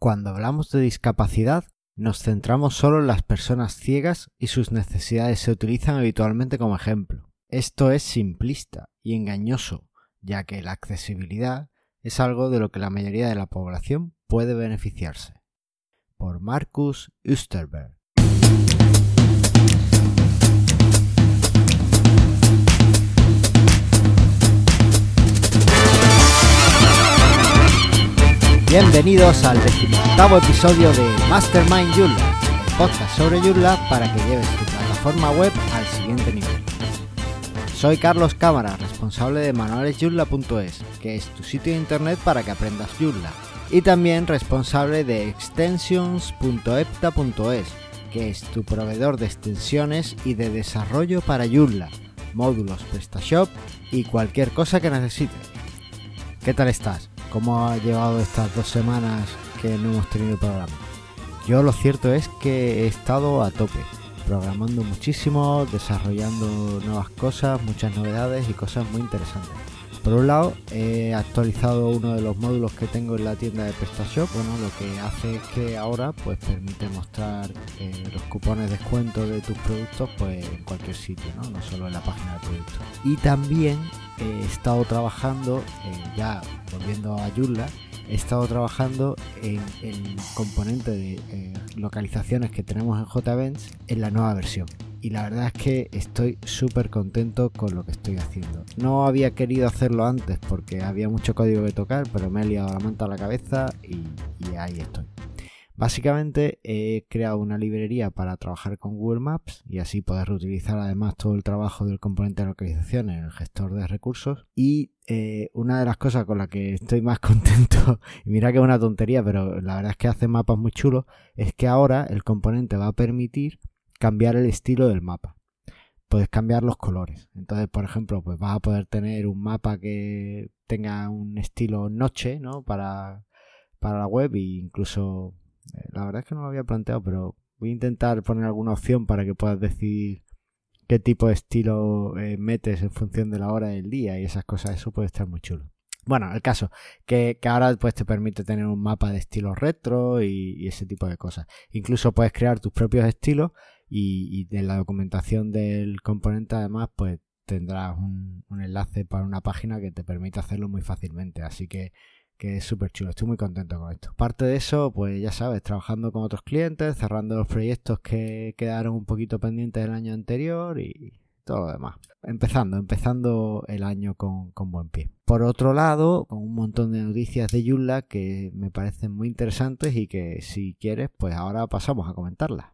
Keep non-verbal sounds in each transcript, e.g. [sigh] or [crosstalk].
Cuando hablamos de discapacidad, nos centramos solo en las personas ciegas y sus necesidades se utilizan habitualmente como ejemplo. Esto es simplista y engañoso, ya que la accesibilidad es algo de lo que la mayoría de la población puede beneficiarse. Por Marcus Usterberg. Bienvenidos al decimoctavo episodio de Mastermind Joomla, podcast sobre Joomla para que lleves tu plataforma web al siguiente nivel. Soy Carlos Cámara, responsable de manualesjoomla.es, que es tu sitio de internet para que aprendas Joomla, y también responsable de extensions.epta.es, que es tu proveedor de extensiones y de desarrollo para Joomla, módulos PrestaShop y cualquier cosa que necesites. ¿Qué tal estás? Cómo ha llevado estas dos semanas que no hemos tenido programa. Yo lo cierto es que he estado a tope, programando muchísimo, desarrollando nuevas cosas, muchas novedades y cosas muy interesantes. Por un lado, he actualizado uno de los módulos que tengo en la tienda de PrestaShop. Bueno, lo que hace es que ahora pues permite mostrar eh, los cupones de descuento de tus productos pues en cualquier sitio, ¿no? no solo en la página de productos. Y también he estado trabajando, eh, ya volviendo a Joomla, he estado trabajando en el componente de eh, localizaciones que tenemos en JVents en la nueva versión. Y la verdad es que estoy súper contento con lo que estoy haciendo. No había querido hacerlo antes porque había mucho código que tocar, pero me he liado la manta a la cabeza y ahí estoy. Básicamente he creado una librería para trabajar con Google Maps y así poder reutilizar además todo el trabajo del componente de localización en el gestor de recursos. Y eh, una de las cosas con las que estoy más [laughs] contento, y mira que es una tontería, pero la verdad es que hace mapas muy chulos, es que ahora el componente va a permitir cambiar el estilo del mapa. Puedes cambiar los colores. Entonces, por ejemplo, pues vas a poder tener un mapa que tenga un estilo noche, ¿no? Para, para la web e incluso la verdad es que no lo había planteado, pero voy a intentar poner alguna opción para que puedas decidir qué tipo de estilo eh, metes en función de la hora del día y esas cosas. Eso puede estar muy chulo. Bueno, el caso, que, ahora pues te permite tener un mapa de estilo retro y, ese tipo de cosas. Incluso puedes crear tus propios estilos y, en la documentación del componente además pues tendrás un enlace para una página que te permite hacerlo muy fácilmente. Así que que es súper chulo, estoy muy contento con esto. Parte de eso, pues ya sabes, trabajando con otros clientes, cerrando los proyectos que quedaron un poquito pendientes del año anterior y todo lo demás. Empezando, empezando el año con, con buen pie. Por otro lado, con un montón de noticias de Joomla que me parecen muy interesantes y que si quieres, pues ahora pasamos a comentarlas.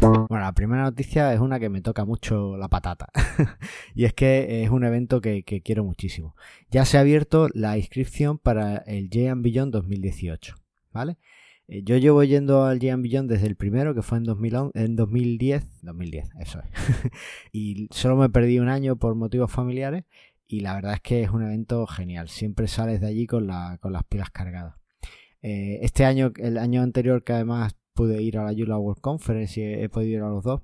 Bueno, la primera noticia es una que me toca mucho la patata. [laughs] y es que es un evento que, quiero muchísimo. Ya se ha abierto la inscripción para el J Beyond 2018. ¿Vale? Eh, yo llevo yendo al J Beyond desde el primero, que fue en, 2011, en 2010. 2010, eso es. [laughs] y solo me perdí un año por motivos familiares. Y la verdad es que es un evento genial. Siempre sales de allí con, las pilas cargadas. Eh, este año, el año anterior, que además pude ir a la Yula World Conference y he, podido ir a los dos.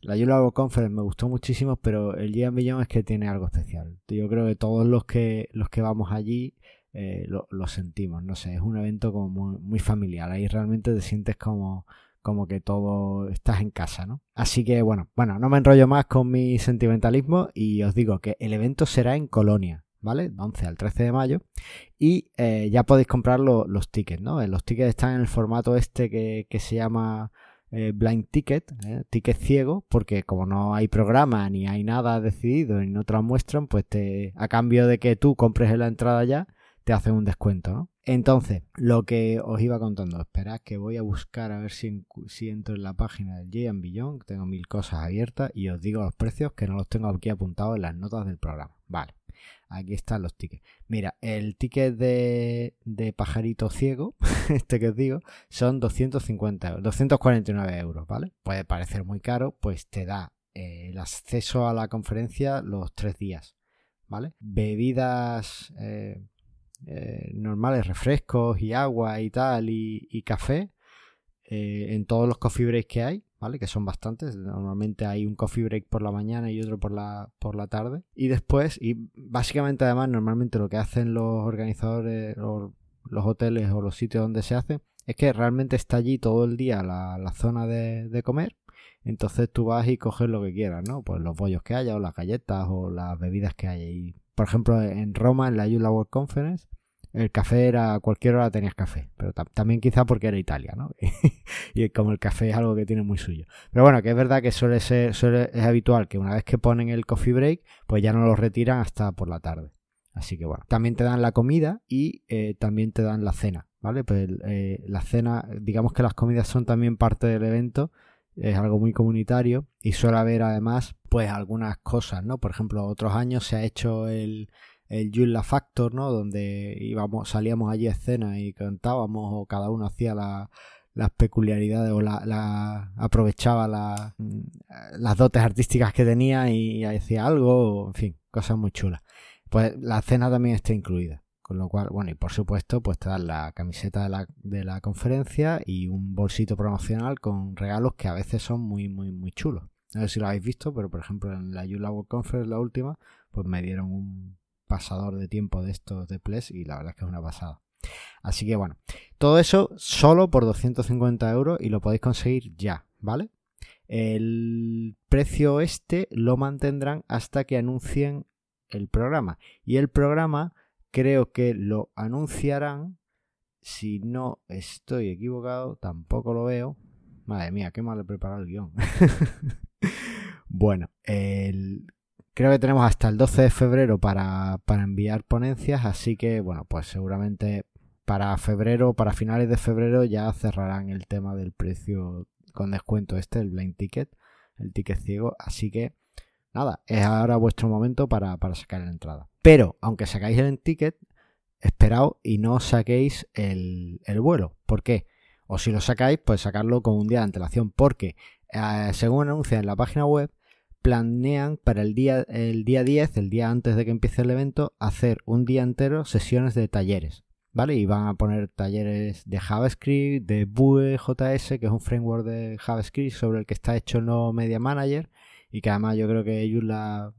La Yula World Conference me gustó muchísimo, pero el Gian Billon es que tiene algo especial. Yo creo que todos los que, los que vamos allí eh, lo, sentimos, no sé, es un evento como muy, familiar. Ahí realmente te sientes como, como que todo estás en casa, ¿no? Así que bueno, bueno, no me enrollo más con mi sentimentalismo y os digo que el evento será en Colonia. ¿Vale? 11 al 13 de mayo. Y eh, ya podéis comprar los tickets, ¿no? Eh, los tickets están en el formato este que, se llama eh, blind ticket, ticket ciego, porque como no hay programa ni hay nada decidido y no te lo muestran, pues te, a cambio de que tú compres en la entrada ya, te hacen un descuento, ¿no? Entonces, lo que os iba contando, esperad que voy a buscar a ver si, si entro en la página del J Beyond, tengo mil cosas abiertas y os digo los precios que no los tengo aquí apuntados en las notas del programa. Vale. Aquí están los tickets. Mira, el ticket de, pajarito ciego, [laughs] este que os digo, son 250 249 euros, ¿vale? Puede parecer muy caro, pues te da eh, el acceso a la conferencia los tres días, ¿vale? Bebidas eh, eh, normales, refrescos y agua y tal, y, café, en todos los coffee que hay, ¿vale? Que son bastantes. Normalmente hay un coffee break por la mañana y otro por la, por la tarde. Y después, y básicamente además, normalmente lo que hacen los organizadores o los hoteles o los sitios donde se hace es que realmente está allí todo el día la, zona de, de, comer. Entonces tú vas y coges lo que quieras, ¿no? Pues los bollos que haya, o las galletas, o las bebidas que haya. Y, por ejemplo, en Roma, en la Yula World Conference, el café era a cualquier hora tenías café, pero también quizá porque era Italia, ¿no? [laughs] y como el café es algo que tiene muy suyo. Pero bueno, que es verdad que suele ser, suele, es habitual que una vez que ponen el coffee break, pues ya no lo retiran hasta por la tarde. Así que bueno, también te dan la comida y eh, también te dan la cena, ¿vale? Pues eh, la cena, digamos que las comidas son también parte del evento, es algo muy comunitario y suele haber además pues algunas cosas, ¿no? Por ejemplo, otros años se ha hecho el, el Yula Factor, ¿no? Donde íbamos, salíamos allí a escena y cantábamos o cada uno hacía las peculiaridades o la, aprovechaba mm, las dotes artísticas que tenía y, hacía algo, en fin, cosas muy chulas. Pues la cena también está incluida. Con lo cual, bueno, y por supuesto, pues te dan la camiseta de la, de la conferencia y un bolsito promocional con regalos que a veces son muy, muy, muy chulos. No sé si lo habéis visto, pero por ejemplo en la Yula World Conference, la última, pues me dieron un, pasador de tiempo de estos de Ples y la verdad es que es una pasada. Así que bueno, todo eso solo por 250 euros y lo podéis conseguir ya, ¿vale? El precio este lo mantendrán hasta que anuncien el programa. Y el programa creo que lo anunciarán, si no estoy equivocado, tampoco lo veo. Madre mía, qué mal he preparado el guion. [laughs] bueno, el, Creo que tenemos hasta el 12 de febrero para, enviar ponencias, así que bueno, pues seguramente para febrero, para finales de febrero ya cerrarán el tema del precio con descuento este, el blind ticket, el ticket ciego, así que nada, es ahora vuestro momento para, para sacar la entrada. Pero, aunque sacáis el ticket, esperaos y no saquéis el, el vuelo. ¿Por qué? O si lo sacáis, pues sacarlo con un día de antelación, porque eh, según anuncia en la página web, planean para el día, el día 10, el día antes de que empiece el evento, hacer un día entero sesiones de talleres. ¿Vale? Y van a poner talleres de JavaScript, de Vue.js, que es un framework de JavaScript sobre el que está hecho el nuevo Media Manager y que además yo creo que ellos la,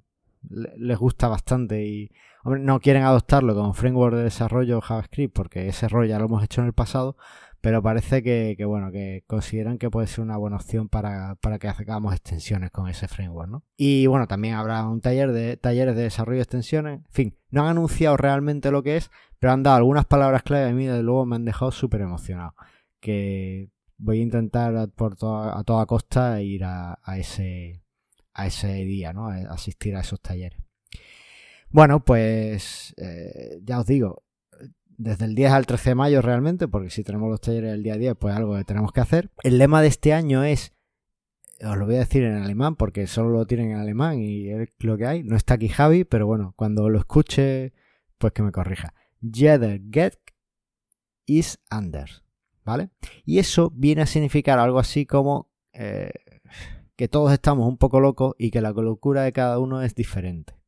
les gusta bastante y no quieren adoptarlo como framework de desarrollo JavaScript porque ese rol ya lo hemos hecho en el pasado, pero parece que, bueno, que consideran que puede ser una buena opción para, que hagamos extensiones con ese framework, ¿no? Y bueno, también habrá un taller de talleres de desarrollo de extensiones. En fin, no han anunciado realmente lo que es, pero han dado algunas palabras clave a mí desde luego me han dejado súper emocionado. Que voy a intentar por a toda costa ir a, ese a ese día, ¿no? A asistir a esos talleres. Bueno, pues eh, ya os digo, desde el 10 al 13 de mayo realmente, porque si tenemos los talleres el día 10, pues algo que tenemos que hacer. El lema de este año es, os lo voy a decir en alemán, porque solo lo tienen en alemán y es lo que hay. No está aquí Javi, pero bueno, cuando lo escuche, pues que me corrija. Jeder get is anders, ¿vale? Y eso viene a significar algo así como eh, que todos estamos un poco locos y que la locura de cada uno es diferente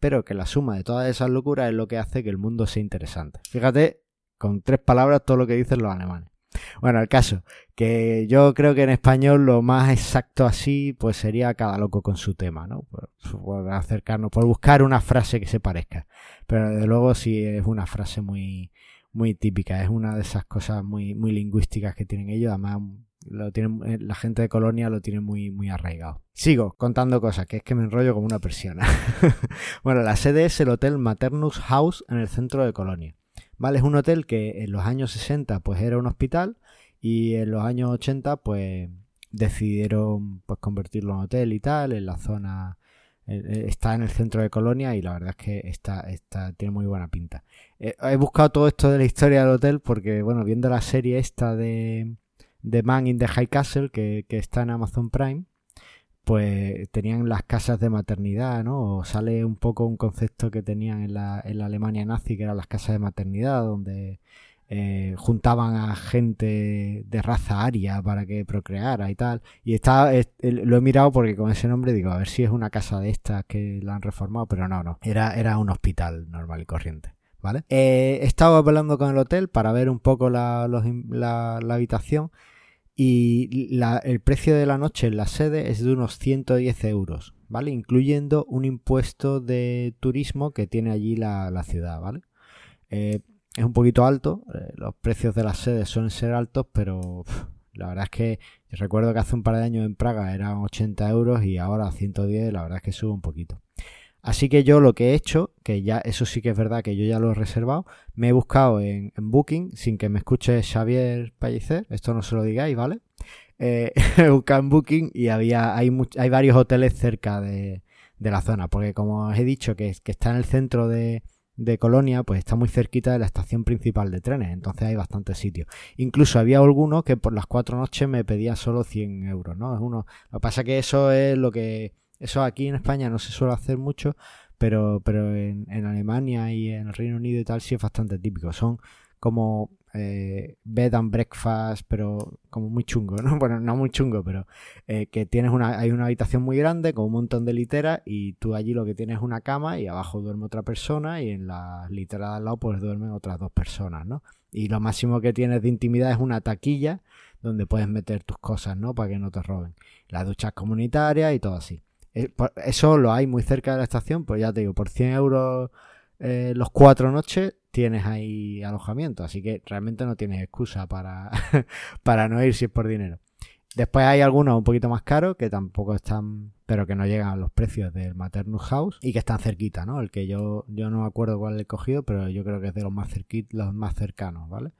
pero que la suma de todas esas locuras es lo que hace que el mundo sea interesante. Fíjate, con tres palabras, todo lo que dicen los alemanes. Bueno, el caso, que yo creo que en español lo más exacto así, pues sería cada loco con su tema, ¿no? Por, acercarnos, por buscar una frase que se parezca. Pero desde luego sí es una frase muy, muy típica, es una de esas cosas muy, muy lingüísticas que tienen ellos, además lo tienen, eh, la gente de Colonia lo tiene muy, muy arraigado. Sigo contando cosas, que es que me enrollo como una persiana. [laughs] bueno, la sede es el Hotel Maternus House en el centro de Colonia. Vale, es un hotel que en los años 60 pues era un hospital y en los años 80 pues decidieron pues convertirlo en hotel y tal, en la zona eh, eh, está en el centro de Colonia y la verdad es que está, está tiene muy buena pinta. he buscado todo esto de la historia del hotel porque, bueno, viendo la serie esta de, The Man in the High Castle, que, está en Amazon Prime, pues tenían las casas de maternidad, ¿no? O sale un poco un concepto que tenían en la, en la Alemania nazi, que eran las casas de maternidad, donde eh, juntaban a gente de raza aria para que procreara y tal. Y está, lo he mirado porque con ese nombre digo, a ver si es una casa de estas que la han reformado, pero no, no, era, era un hospital normal y corriente. ¿Vale? Eh, he estado hablando con el hotel para ver un poco la, la habitación Y el precio de la noche en la sede es de unos 110 euros, ¿vale? Incluyendo un impuesto de turismo que tiene allí la, ciudad, ¿vale? Eh, es un poquito alto, eh, los precios de las sedes suelen ser altos, pero la verdad es que recuerdo que hace un par de años en Praga eran 80 euros y ahora 110, la verdad es que sube un poquito. Así que yo lo que he hecho, que ya eso sí que es verdad que yo ya lo he reservado, me he buscado en, Booking, sin que me escuche Xavier Pallicer, esto no se lo digáis, ¿vale? Eh, [laughs] he buscado en Booking y había, hay, hay varios hoteles cerca de, la zona, porque como os he dicho que, que está en el centro de, de Colonia, pues está muy cerquita de la estación principal de trenes, entonces hay bastantes sitios. Incluso había algunos que por las cuatro noches me pedían solo 100 euros, ¿no? Es uno, lo que pasa que eso es lo que, eso aquí en España no se suele hacer mucho, pero, pero en, en Alemania y en el Reino Unido y tal sí es bastante típico. Son como eh, bed and breakfast, pero como muy chungo, ¿no? [laughs] Bueno, no muy chungo, pero eh, que tienes una, hay una habitación muy grande con un montón de literas y tú allí lo que tienes es una cama y abajo duerme otra persona y en la litera de al lado pues duermen otras dos personas, ¿no? Y lo máximo que tienes de intimidad es una taquilla donde puedes meter tus cosas, ¿no? Para que no te roben. Las duchas comunitarias y todo así. Eh, eso lo hay muy cerca de la estación, pues ya te digo, por 100 euros los cuatro noches tienes ahí alojamiento, así que realmente no tienes excusa para, [laughs] para no ir si es por dinero. Después hay algunos un poquito más caros que tampoco están, pero que no llegan a los precios del Maternus House y que están cerquita, ¿no? El que yo, yo no me acuerdo cuál he cogido, pero yo creo que es de los más los más cercanos, ¿vale?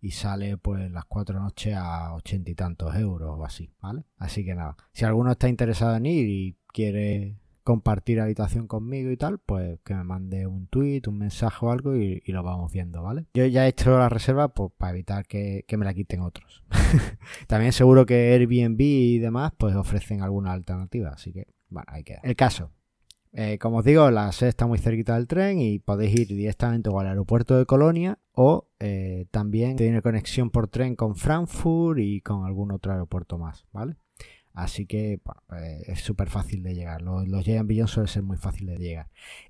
Y sale pues las cuatro noches a ochenta y tantos euros o así, ¿vale? Así que nada, si alguno está interesado en ir y quiere compartir habitación conmigo y tal, pues que me mande un tweet, un mensaje o algo y, lo vamos viendo, ¿vale? Yo ya he hecho la reserva pues, para evitar que, me la quiten otros. [laughs] También seguro que Airbnb y demás pues ofrecen alguna alternativa, así que bueno, ahí queda. El caso. Eh, como os digo, la sede está muy cerquita del tren y podéis ir directamente al aeropuerto de Colonia o eh, también tiene conexión por tren con Frankfurt y con algún otro aeropuerto más, ¿vale? Así que pues, es súper fácil de llegar. Los, los Beyond suelen ser muy fáciles de llegar.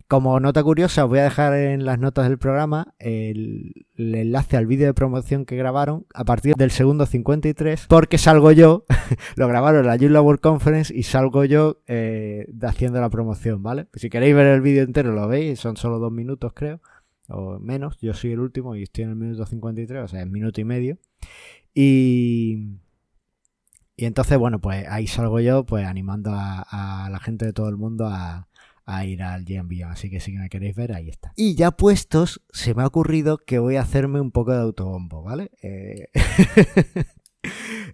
Como nota curiosa, os voy a dejar en las notas del programa el, enlace al vídeo de promoción que grabaron a partir del segundo 53, porque salgo yo, [laughs] lo grabaron en la Joomla World Conference y salgo yo eh, haciendo la promoción, ¿vale? Si queréis ver el vídeo entero, lo veis, son solo dos minutos, creo, o menos. Yo soy el último y estoy en el minuto 53, o sea, es minuto y medio. Y y entonces, bueno, pues ahí salgo yo, pues animando a, la gente de todo el mundo a, ir al GMB. Así que si me queréis ver, ahí está. Y ya puestos, se me ha ocurrido que voy a hacerme un poco de autobombo, ¿vale? Eh, [laughs]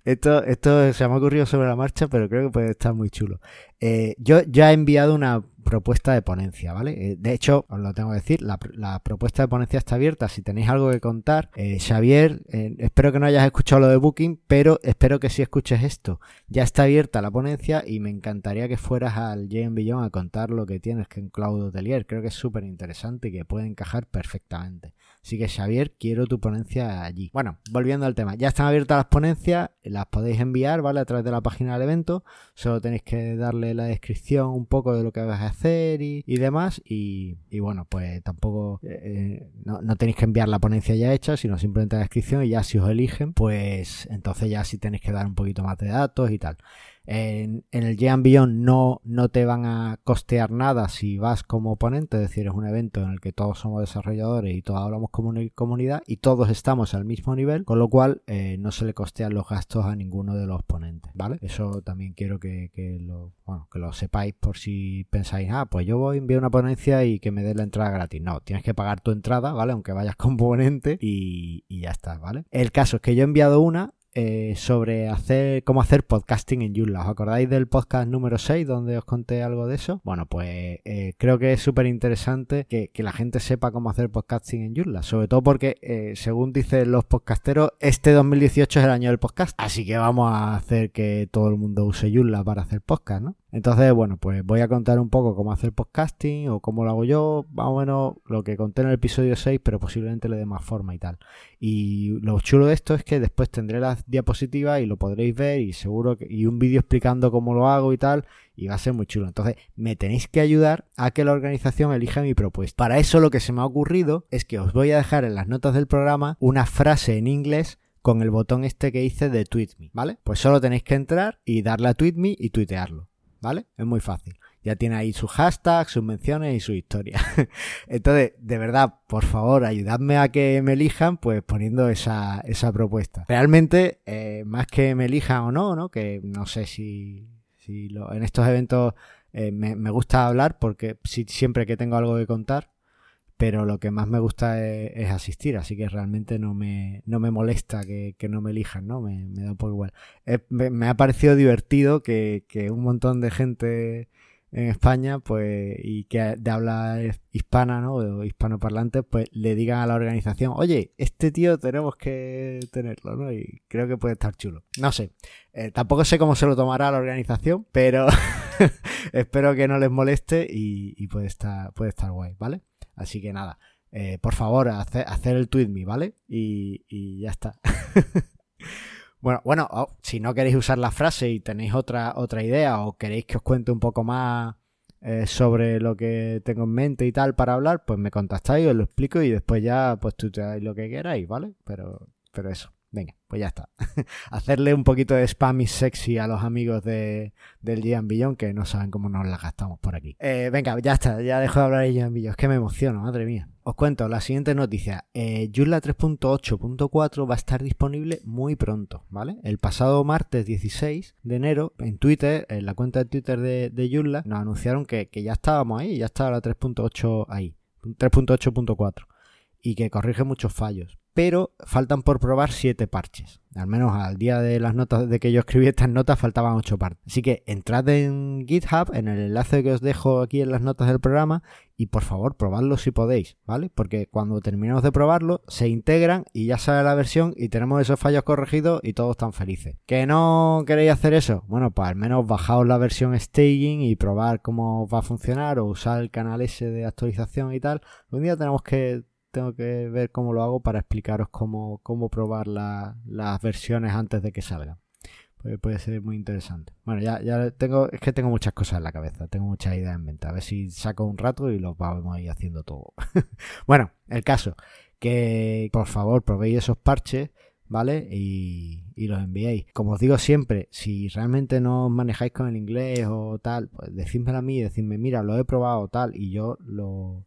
esto, esto se me ha ocurrido sobre la marcha, pero creo que puede estar muy chulo. Eh, yo ya he enviado una propuesta de ponencia, ¿vale? Eh, de hecho, os lo tengo que decir, la, propuesta de ponencia está abierta. Si tenéis algo que contar, eh, Xavier, espero que no hayas escuchado lo de Booking, pero espero que sí escuches esto. Ya está abierta la ponencia y me encantaría que fueras al JM Billon a contar lo que tienes que en Cloud Hotelier. Creo que es súper interesante y que puede encajar perfectamente. Así que Xavier, quiero tu ponencia allí. Bueno, volviendo al tema, ya están abiertas las ponencias, las podéis enviar, ¿vale? A través de la página del evento. Solo tenéis que darle la descripción un poco de lo que vas a hacer y, demás. Y, bueno, pues tampoco eh, eh, no, no, tenéis que enviar la ponencia ya hecha, sino simplemente la descripción y ya si os eligen, pues entonces ya sí tenéis que dar un poquito más de datos y tal. En, el Jean Beyond no, no te van a costear nada si vas como ponente, es decir, es un evento en el que todos somos desarrolladores y todos hablamos como comunidad y todos estamos al mismo nivel, con lo cual eh, no se le costean los gastos a ninguno de los ponentes, ¿vale? Eso también quiero que, lo, bueno, que lo sepáis por si pensáis, ah, pues yo voy enviar una ponencia y que me dé la entrada gratis. No, tienes que pagar tu entrada, ¿vale? Aunque vayas como ponente y, y ya está, ¿vale? El caso es que yo he enviado una eh, sobre hacer cómo hacer podcasting en Joomla. ¿Os acordáis del podcast número 6 donde os conté algo de eso? Bueno, pues eh, creo que es súper interesante que, la gente sepa cómo hacer podcasting en Joomla. Sobre todo porque, eh, según dicen los podcasteros, este 2018 es el año del podcast. Así que vamos a hacer que todo el mundo use Joomla para hacer podcast, ¿no? Entonces, bueno, pues voy a contar un poco cómo hacer podcasting o cómo lo hago yo, más o menos lo que conté en el episodio 6, pero posiblemente le dé más forma y tal. Y lo chulo de esto es que después tendré las diapositivas y lo podréis ver y seguro que, y un vídeo explicando cómo lo hago y tal, y va a ser muy chulo. Entonces, me tenéis que ayudar a que la organización elija mi propuesta. Para eso lo que se me ha ocurrido es que os voy a dejar en las notas del programa una frase en inglés con el botón este que dice de Tweet Me, ¿vale? Pues solo tenéis que entrar y darle a Tweet Me y tuitearlo, ¿vale? Es muy fácil. Ya tiene ahí sus hashtags, sus menciones y su historia. [laughs] Entonces, de verdad, por favor, ayudadme a que me elijan, pues poniendo esa, esa propuesta. Realmente, eh, más que me elijan o no, ¿no? Que no sé si, si en estos eventos eh, me, gusta hablar porque si, siempre que tengo algo que contar, pero lo que más me gusta es, asistir, así que realmente no me, no me molesta que, que no me elijan, ¿no? Me, da poco igual. me, me, ha parecido divertido que, que un montón de gente en España, pues, y que de habla hispana, ¿no? O hispanoparlante, pues le digan a la organización, oye, este tío tenemos que tenerlo, ¿no? Y creo que puede estar chulo. No sé, eh, tampoco sé cómo se lo tomará la organización, pero [laughs] espero que no les moleste y, puede, estar, puede estar guay, ¿vale? Así que nada, eh, por favor, hacer, el tweet me, ¿vale? Y ya está. [laughs] Bueno, bueno, oh, si no queréis usar la frase y tenéis otra, otra idea o queréis que os cuente un poco más eh, sobre lo que tengo en mente y tal para hablar, pues me contactáis, os lo explico y después ya pues tuteáis lo que queráis, ¿vale? Pero, pero eso. Pues ya está. [laughs] Hacerle un poquito de spam y sexy a los amigos de, del Gian Billón que no saben cómo nos la gastamos por aquí. Eh, venga, ya está, ya dejo de hablar de Gian Billón. Es que me emociono, madre mía. Os cuento la siguiente noticia. Eh, Joomla 3.8.4 va a estar disponible muy pronto, ¿vale? El pasado martes 16 de enero, en Twitter, en la cuenta de Twitter de, de Joomla, nos anunciaron que, que ya estábamos ahí, ya estaba la 3.8 ahí. 3.8.4 y que corrige muchos fallos pero faltan por probar siete parches. Al menos al día de las notas de que yo escribí estas notas faltaban ocho parches. Así que entrad en GitHub, en el enlace que os dejo aquí en las notas del programa, y por favor probadlo si podéis, ¿vale? Porque cuando terminemos de probarlo, se integran y ya sale la versión y tenemos esos fallos corregidos y todos están felices. ¿Que no queréis hacer eso? Bueno, pues al menos bajaos la versión staging y probar cómo va a funcionar o usar el canal ese de actualización y tal. Un día tenemos que tengo que ver cómo lo hago para explicaros cómo, cómo probar las versiones antes de que salgan. Puede, puede ser muy interesante. Bueno, ya, ya tengo, es que tengo muchas cosas en la cabeza, tengo muchas ideas en mente. A ver si saco un rato y lo vamos a ir haciendo todo. [laughs] bueno, el caso, que por favor probéis esos parches, ¿vale? Y, y los enviéis. Como os digo siempre, si realmente no os manejáis con el inglés o tal, pues decídmelo a mí decidme, mira, lo he probado tal, y yo lo,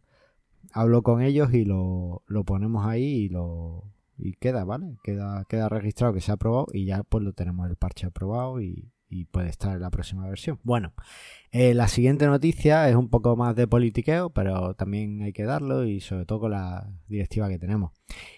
hablo con ellos y lo, lo ponemos ahí y lo y queda, ¿vale? Queda, queda registrado que se ha aprobado y ya pues lo tenemos el parche aprobado y, puede estar en la próxima versión. Bueno, eh, la siguiente noticia es un poco más de politiqueo, pero también hay que darlo y sobre todo con la directiva que tenemos.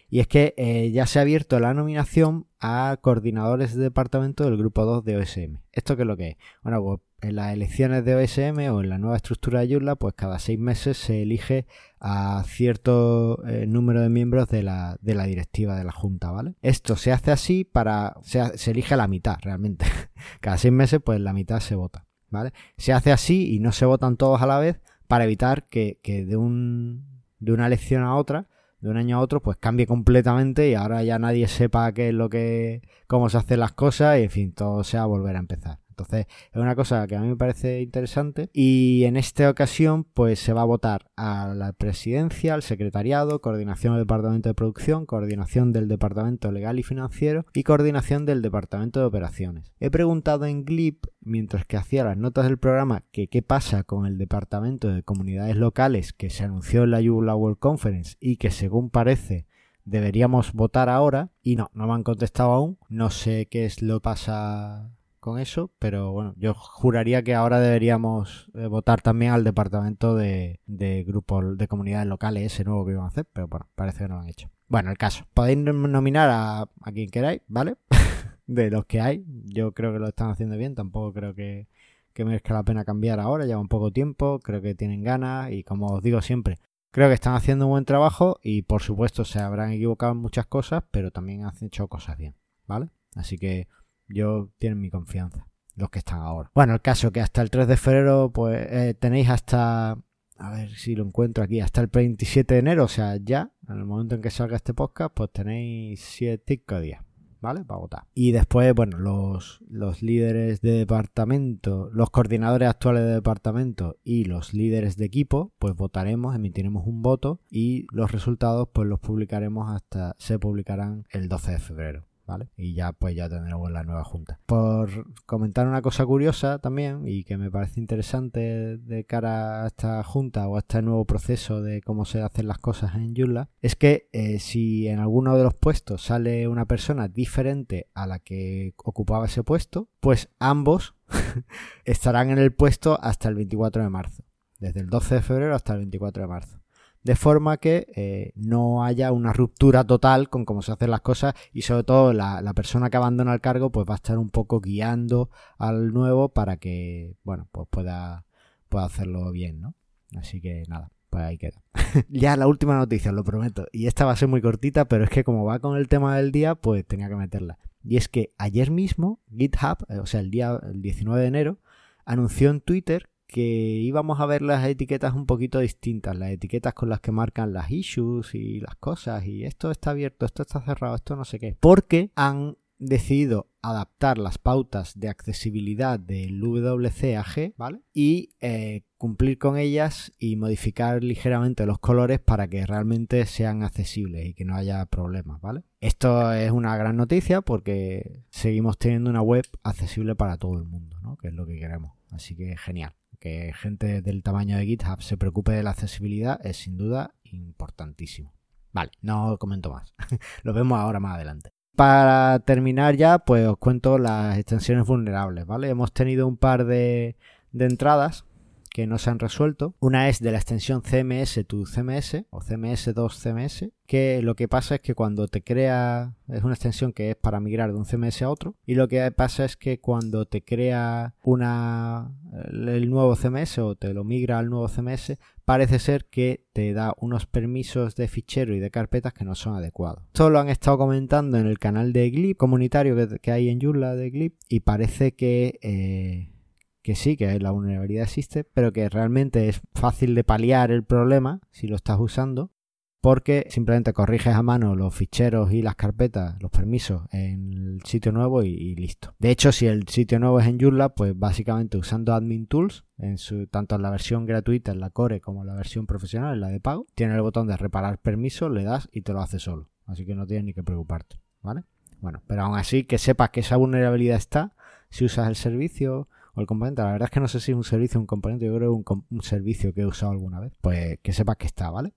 Y es que eh, ya se ha abierto la nominación a coordinadores de departamento del grupo 2 de OSM. ¿Esto qué es lo que es? Bueno, pues en las elecciones de OSM o en la nueva estructura de Joomla, pues cada seis meses se elige a cierto eh, número de miembros de la, de la, directiva de la Junta, ¿vale? Esto se hace así para... Se, se elige la mitad, realmente. [laughs] cada seis meses, pues la mitad se vota, ¿vale? Se hace así y no se votan todos a la vez para evitar que, que de, un, de una elección a otra de un año a otro pues cambie completamente y ahora ya nadie sepa qué es lo que cómo se hacen las cosas y en fin todo sea volver a empezar entonces es una cosa que a mí me parece interesante y en esta ocasión pues se va a votar a la presidencia, al secretariado, coordinación del departamento de producción, coordinación del departamento legal y financiero y coordinación del departamento de operaciones. He preguntado en Glip mientras que hacía las notas del programa que qué pasa con el departamento de comunidades locales que se anunció en la Joomla World Conference y que según parece deberíamos votar ahora y no, no me han contestado aún. No sé qué es lo que pasa con eso, pero bueno, yo juraría que ahora deberíamos eh, votar también al departamento de, de grupos de comunidades locales, ese nuevo que iban a hacer, pero bueno, parece que no lo han hecho. Bueno, el caso, podéis nominar a, a quien queráis, ¿vale? [laughs] de los que hay, yo creo que lo están haciendo bien, tampoco creo que, que merezca la pena cambiar ahora, lleva un poco tiempo, creo que tienen ganas y como os digo siempre, creo que están haciendo un buen trabajo y por supuesto se habrán equivocado en muchas cosas, pero también han hecho cosas bien, ¿vale? Así que yo tienen mi confianza, los que están ahora. Bueno, el caso que hasta el 3 de febrero, pues eh, tenéis hasta, a ver si lo encuentro aquí, hasta el 27 de enero, o sea, ya, en el momento en que salga este podcast, pues tenéis 7 días. ¿Vale? Para votar. Y después, bueno, los, los líderes de departamento, los coordinadores actuales de departamento y los líderes de equipo, pues votaremos, emitiremos un voto y los resultados pues los publicaremos hasta, se publicarán el 12 de febrero. ¿Vale? Y ya pues ya tendremos la nueva junta. Por comentar una cosa curiosa también y que me parece interesante de cara a esta junta o a este nuevo proceso de cómo se hacen las cosas en Joomla, es que eh, si en alguno de los puestos sale una persona diferente a la que ocupaba ese puesto, pues ambos [laughs] estarán en el puesto hasta el 24 de marzo. Desde el 12 de febrero hasta el 24 de marzo de forma que eh, no haya una ruptura total con cómo se hacen las cosas y sobre todo la, persona que abandona el cargo pues va a estar un poco guiando al nuevo para que bueno pues pueda, pueda hacerlo bien, ¿no? Así que nada, pues ahí queda. [laughs] ya la última noticia, lo prometo. Y esta va a ser muy cortita, pero es que como va con el tema del día, pues tenía que meterla. Y es que ayer mismo GitHub, eh, o sea, el día el 19 de enero, anunció en Twitter que íbamos a ver las etiquetas un poquito distintas, las etiquetas con las que marcan las issues y las cosas, y esto está abierto, esto está cerrado, esto no sé qué, porque han decidido adaptar las pautas de accesibilidad del WCAG, ¿vale? Y eh, cumplir con ellas y modificar ligeramente los colores para que realmente sean accesibles y que no haya problemas, ¿vale? Esto es una gran noticia porque seguimos teniendo una web accesible para todo el mundo, ¿no? Que es lo que queremos. Así que genial gente del tamaño de GitHub se preocupe de la accesibilidad es sin duda importantísimo. Vale, no comento más. [laughs] Lo vemos ahora más adelante. Para terminar ya, pues os cuento las extensiones vulnerables, ¿vale? Hemos tenido un par de entradas que no se han resuelto. Una es de la extensión CMS to CMS o CMS2 CMS, que lo que pasa es que cuando te crea, es una extensión que es para migrar de un CMS a otro, y lo que pasa es que cuando te crea una, el nuevo CMS o te lo migra al nuevo CMS, parece ser que te da unos permisos de fichero y de carpetas que no son adecuados. Esto lo han estado comentando en el canal de Glip comunitario que, hay en Joomla de Glip y parece que... Eh, que sí, que la vulnerabilidad existe, pero que realmente es fácil de paliar el problema si lo estás usando, porque simplemente corriges a mano los ficheros y las carpetas, los permisos en el sitio nuevo y, listo. De hecho, si el sitio nuevo es en Joomla, pues básicamente usando Admin Tools, en su, tanto en la versión gratuita, en la Core, como en la versión profesional, en la de pago, tiene el botón de reparar permisos, le das y te lo hace solo. Así que no tienes ni que preocuparte, ¿vale? Bueno, pero aún así que sepas que esa vulnerabilidad está si usas el servicio o el componente. La verdad es que no sé si es un servicio o un componente, yo creo que es un, servicio que he usado alguna vez. Pues que sepas que está, ¿vale?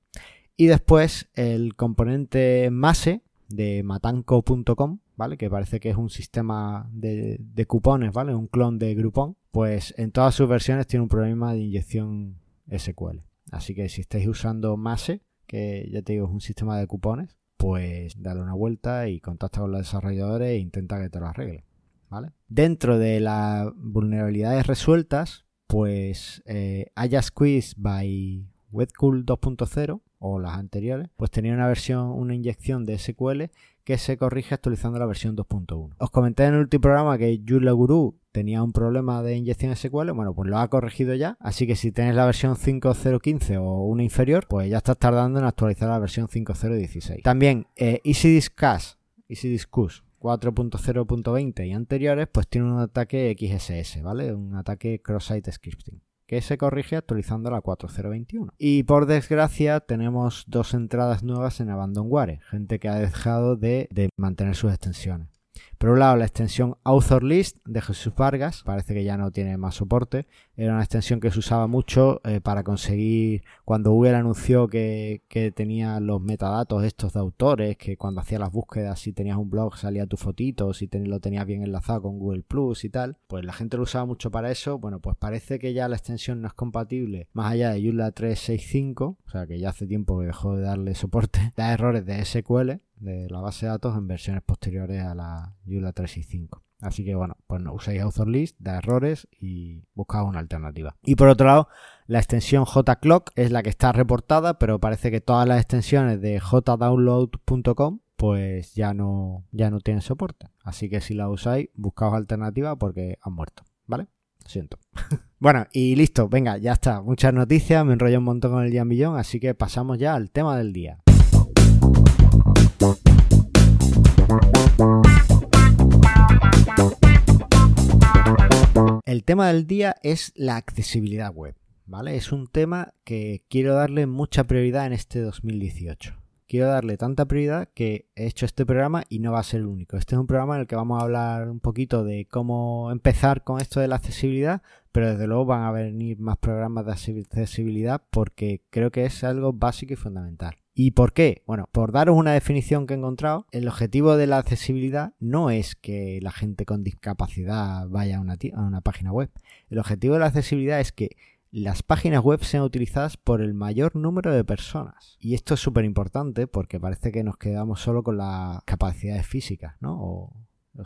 Y después el componente Mase de matanco.com, ¿vale? Que parece que es un sistema de, cupones, ¿vale? Un clon de Groupon. Pues en todas sus versiones tiene un problema de inyección SQL. Así que si estáis usando Mase, que ya te digo es un sistema de cupones, pues dale una vuelta y contacta con los desarrolladores e intenta que te lo Dentro de las vulnerabilidades resueltas, pues eh, Squeeze by Wetcool 2.0 o las anteriores, pues tenía una versión, una inyección de SQL que se corrige actualizando la versión 2.1. Os comenté en el último programa que Joomla Guru tenía un problema de inyección SQL, bueno, pues lo ha corregido ya, así que si tenéis la versión 5.0.15 o una inferior, pues ya estás tardando en actualizar la versión 5.0.16. También eh, Easy Discuss, Easy 4.0.20 y anteriores, pues tiene un ataque XSS, ¿vale? Un ataque cross-site scripting que se corrige actualizando la 4.021. Y por desgracia tenemos dos entradas nuevas en Abandonware, gente que ha dejado de, de mantener sus extensiones. Por un lado, la extensión Author List de Jesús Vargas, parece que ya no tiene más soporte. Era una extensión que se usaba mucho eh, para conseguir, cuando Google anunció que, tenía los metadatos estos de autores, que cuando hacías las búsquedas, si tenías un blog salía tu fotito, si lo tenías bien enlazado con Google Plus y tal, pues la gente lo usaba mucho para eso. Bueno, pues parece que ya la extensión no es compatible más allá de Joomla 365, o sea que ya hace tiempo que dejó de darle soporte, [laughs] da errores de SQL de la base de datos en versiones posteriores a la Joomla 365. Así que bueno, pues no uséis AuthorList, da errores y buscad una alternativa. Y por otro lado, la extensión JClock es la que está reportada, pero parece que todas las extensiones de jdownload.com pues ya no, ya no tienen soporte. Así que si la usáis, buscaos alternativa porque han muerto, ¿vale? Siento. [laughs] bueno, y listo, venga, ya está. Muchas noticias, me enrollo un montón con el Millón, así que pasamos ya al tema del día. El tema del día es la accesibilidad web, ¿vale? Es un tema que quiero darle mucha prioridad en este 2018. quiero darle tanta prioridad que he hecho este programa y no va a ser el único. Este es un programa en el que vamos a hablar un poquito de cómo empezar con esto de la accesibilidad, pero desde luego van a venir más programas de accesibilidad porque creo que es algo básico y fundamental. ¿Y por qué? Bueno, por daros una definición que he encontrado, el objetivo de la accesibilidad no es que la gente con discapacidad vaya a una, página web. El objetivo de la accesibilidad es que las páginas web sean utilizadas por el mayor número de personas. Y esto es súper importante porque parece que nos quedamos solo con las capacidades físicas, ¿no? O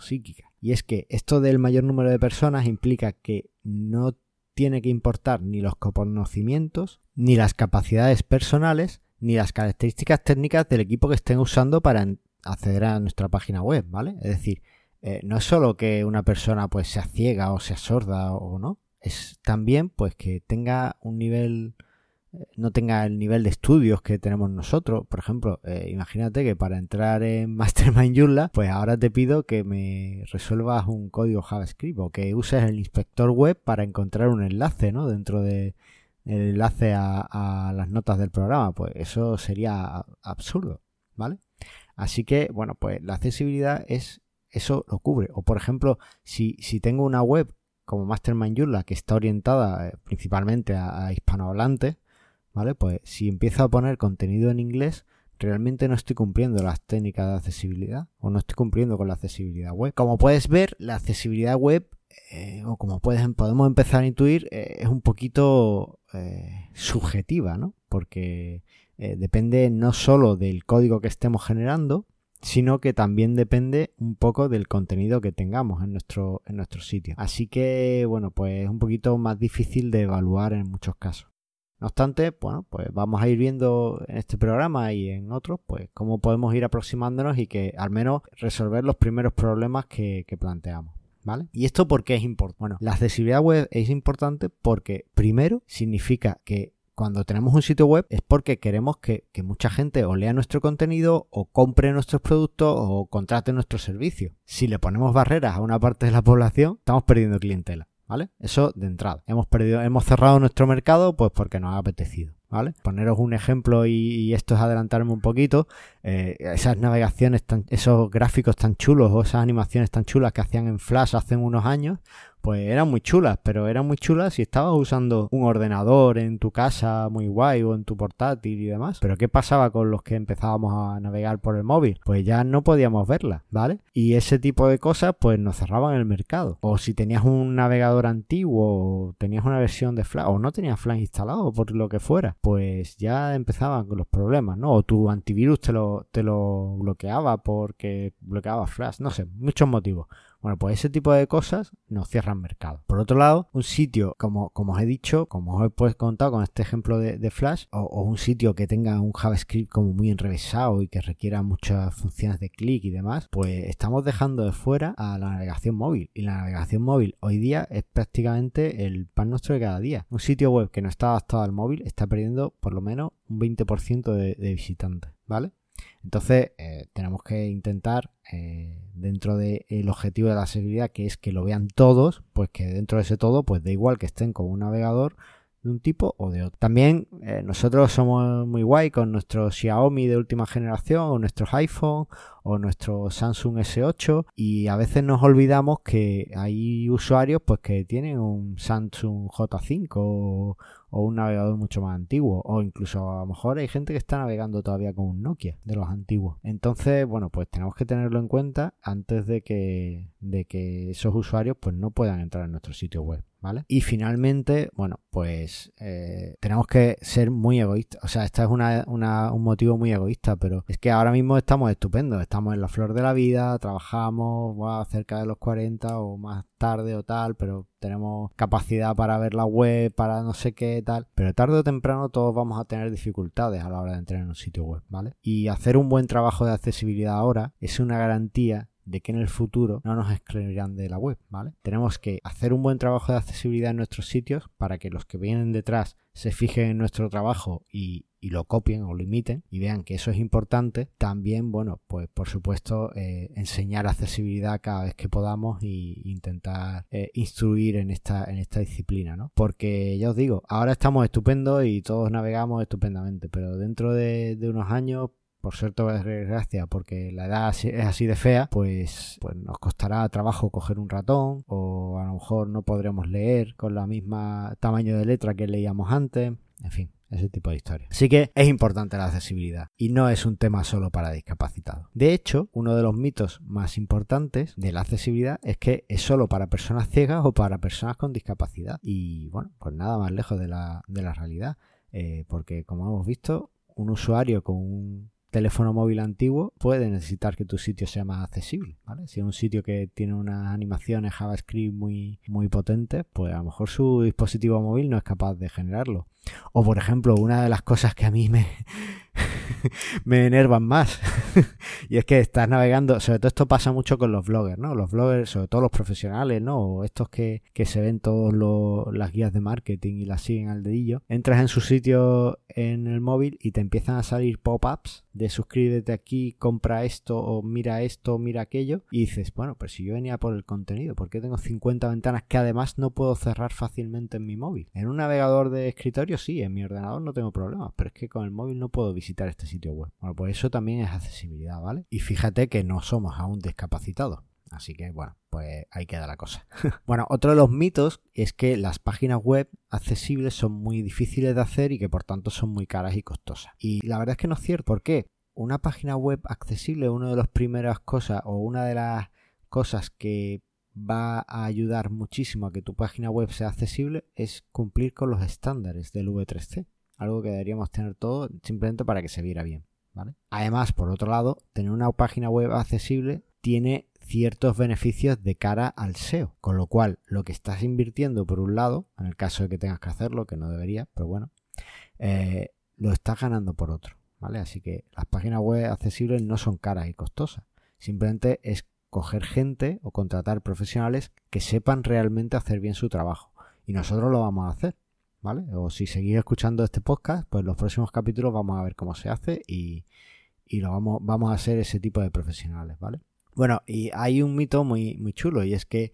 psíquicas. Y es que esto del mayor número de personas implica que no tiene que importar ni los conocimientos, ni las capacidades personales, ni las características técnicas del equipo que estén usando para acceder a nuestra página web, ¿vale? Es decir, eh, no es solo que una persona pues sea ciega o sea sorda o no, es también pues que tenga un nivel eh, no tenga el nivel de estudios que tenemos nosotros. Por ejemplo, eh, imagínate que para entrar en [laughs] Mastermind Joomla, pues ahora te pido que me resuelvas un código JavaScript o que uses el inspector web para encontrar un enlace, ¿no? Dentro de el enlace a, a las notas del programa. Pues eso sería absurdo, ¿vale? Así que, bueno, pues la accesibilidad es eso lo cubre. O por ejemplo, si, si tengo una web como Mastermind Joomla que está orientada eh, principalmente a, hispanohablantes, ¿vale? Pues si empiezo a poner contenido en inglés, realmente no estoy cumpliendo las técnicas de accesibilidad o no estoy cumpliendo con la accesibilidad web. Como puedes ver, la accesibilidad web, eh, o como puedes, podemos empezar a intuir, eh, es un poquito subjetiva, ¿no? Porque depende no solo del código que estemos generando, sino que también depende un poco del contenido que tengamos en nuestro, en nuestro sitio. Así que, bueno, pues es un poquito más difícil de evaluar en muchos casos. No obstante, bueno, pues vamos a ir viendo en este programa y en otros, pues cómo podemos ir aproximándonos y que al menos resolver los primeros problemas que planteamos. ¿Vale? ¿Y esto por qué es importante? Bueno, la accesibilidad web es importante porque primero significa que cuando tenemos un sitio web es porque queremos que, mucha gente o lea nuestro contenido o compre nuestros productos o contrate nuestro servicio. Si le ponemos barreras a una parte de la población, estamos perdiendo clientela. ¿Vale? Eso de entrada. Hemos perdido, hemos cerrado nuestro mercado pues porque nos ha apetecido. Poneros un ejemplo y, esto es adelantarme un poquito. Eh, esas navegaciones, tan, esos gráficos tan chulos o esas animaciones tan chulas que hacían en Flash hace unos años, pues eran muy chulas, pero eran muy chulas si estabas usando un ordenador en tu casa muy guay o en tu portátil y demás. Pero ¿qué pasaba con los que empezábamos a navegar por el móvil? Pues ya no podíamos verlas, ¿vale? Y ese tipo de cosas pues nos cerraban el mercado. O si tenías un navegador antiguo, o tenías una versión de Flash o no tenías Flash instalado por lo que fuera, pues ya empezaban los problemas, ¿no? O tu antivirus te lo, te lo bloqueaba porque bloqueaba Flash, no sé, muchos motivos. Bueno, pues ese tipo de cosas nos cierran mercado. Por otro lado, un sitio, como, como os he dicho, como os he pues contado con este ejemplo de, Flash, o, un sitio que tenga un JavaScript como muy enrevesado y que requiera muchas funciones de clic y demás, pues estamos dejando de fuera a la navegación móvil. Y la navegación móvil hoy día es prácticamente el pan nuestro de cada día. Un sitio web que no está adaptado al móvil está perdiendo por lo menos un 20% de, de visitantes, ¿vale? Entonces, eh, tenemos que intentar, eh, dentro del objetivo de la seguridad, que es que lo vean todos, pues que dentro de ese todo, pues da igual que estén con un navegador de un tipo o de otro. También eh, nosotros somos muy guay con nuestro Xiaomi de última generación o nuestros iPhone o nuestro Samsung S8 y a veces nos olvidamos que hay usuarios pues que tienen un Samsung J5 o, o un navegador mucho más antiguo o incluso a lo mejor hay gente que está navegando todavía con un Nokia de los antiguos. Entonces, bueno, pues tenemos que tenerlo en cuenta antes de que, de que esos usuarios pues no puedan entrar en nuestro sitio web. ¿Vale? Y finalmente, bueno, pues eh, tenemos que ser muy egoístas. O sea, este es una, un motivo muy egoísta, pero es que ahora mismo estamos estupendos. Estamos en la flor de la vida, trabajamos cerca de los 40 o más tarde o tal, pero tenemos capacidad para ver la web, para no sé qué tal, pero tarde o temprano todos vamos a tener dificultades a la hora de entrar en un sitio web, ¿vale? Y hacer un buen trabajo de accesibilidad ahora es una garantía de que en el futuro no nos excluirán de la web, ¿vale? Tenemos que hacer un buen trabajo de accesibilidad en nuestros sitios para que los que vienen detrás se fijen en nuestro trabajo y, y lo copien o lo imiten y vean que eso es importante, también, bueno, pues por supuesto eh, enseñar accesibilidad cada vez que podamos e intentar eh, instruir en esta, en esta disciplina, ¿no? Porque ya os digo, ahora estamos estupendos y todos navegamos estupendamente, pero dentro de, unos años por suerte o desgracia, porque la edad es así de fea, pues, pues nos costará trabajo coger un ratón o a lo mejor no podremos leer con la misma tamaño de letra que leíamos antes. En fin, ese tipo de historias. Así que es importante la accesibilidad y no es un tema solo para discapacitados. De hecho, uno de los mitos más importantes de la accesibilidad es que es solo para personas ciegas o para personas con discapacidad. Y bueno, pues nada más lejos de la, de la realidad. Eh, porque como hemos visto, un usuario con un teléfono móvil antiguo puede necesitar que tu sitio sea más accesible, ¿vale? Si es un sitio que tiene unas animaciones JavaScript muy, muy potentes, pues a lo mejor su dispositivo móvil no es capaz de generarlo. O por ejemplo, una de las cosas que a mí me, [laughs] me enervan más. [laughs] y es que estás navegando, sobre todo esto pasa mucho con los bloggers, ¿no? Los bloggers, sobre todo los profesionales, ¿no? O estos que, que se ven todos las guías de marketing y las siguen al dedillo. Entras en su sitio en el móvil y te empiezan a salir pop-ups de suscríbete aquí, compra esto, o mira esto, mira aquello. Y dices, bueno, pero si yo venía por el contenido, ¿por qué tengo 50 ventanas que además no puedo cerrar fácilmente en mi móvil? En un navegador de escritorio sí, en mi ordenador no tengo problemas, pero es que con el móvil no puedo visitar este sitio web. Bueno, pues eso también es accesibilidad, ¿vale? Y fíjate que no somos aún discapacitados. Así que bueno, pues ahí queda la cosa. [laughs] bueno, otro de los mitos es que las páginas web accesibles son muy difíciles de hacer y que por tanto son muy caras y costosas. Y la verdad es que no es cierto. ¿Por qué? Una página web accesible, una de las primeras cosas o una de las cosas que va a ayudar muchísimo a que tu página web sea accesible es cumplir con los estándares del V3C. Algo que deberíamos tener todo simplemente para que se viera bien. Además, por otro lado, tener una página web accesible tiene ciertos beneficios de cara al SEO. Con lo cual, lo que estás invirtiendo por un lado, en el caso de que tengas que hacerlo, que no debería, pero bueno, eh, lo estás ganando por otro. ¿vale? Así que las páginas web accesibles no son caras y costosas. Simplemente es coger gente o contratar profesionales que sepan realmente hacer bien su trabajo. Y nosotros lo vamos a hacer, ¿vale? O si seguís escuchando este podcast, pues los próximos capítulos vamos a ver cómo se hace y, lo vamos, vamos a ser ese tipo de profesionales, ¿vale? Bueno, y hay un mito muy, muy chulo y es que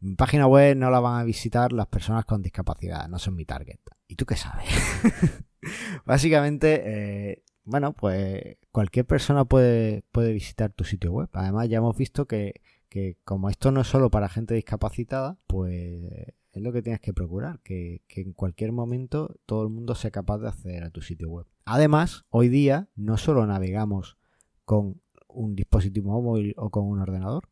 mi página web no la van a visitar las personas con discapacidad, no son mi target. ¿Y tú qué sabes? [laughs] Básicamente, eh, bueno, pues cualquier persona puede, puede visitar tu sitio web. Además, ya hemos visto que, que como esto no es solo para gente discapacitada, pues es lo que tienes que procurar, que, que, en cualquier momento todo el mundo sea capaz de acceder a tu sitio web. Además, hoy día no solo navegamos con un dispositivo móvil o con un ordenador.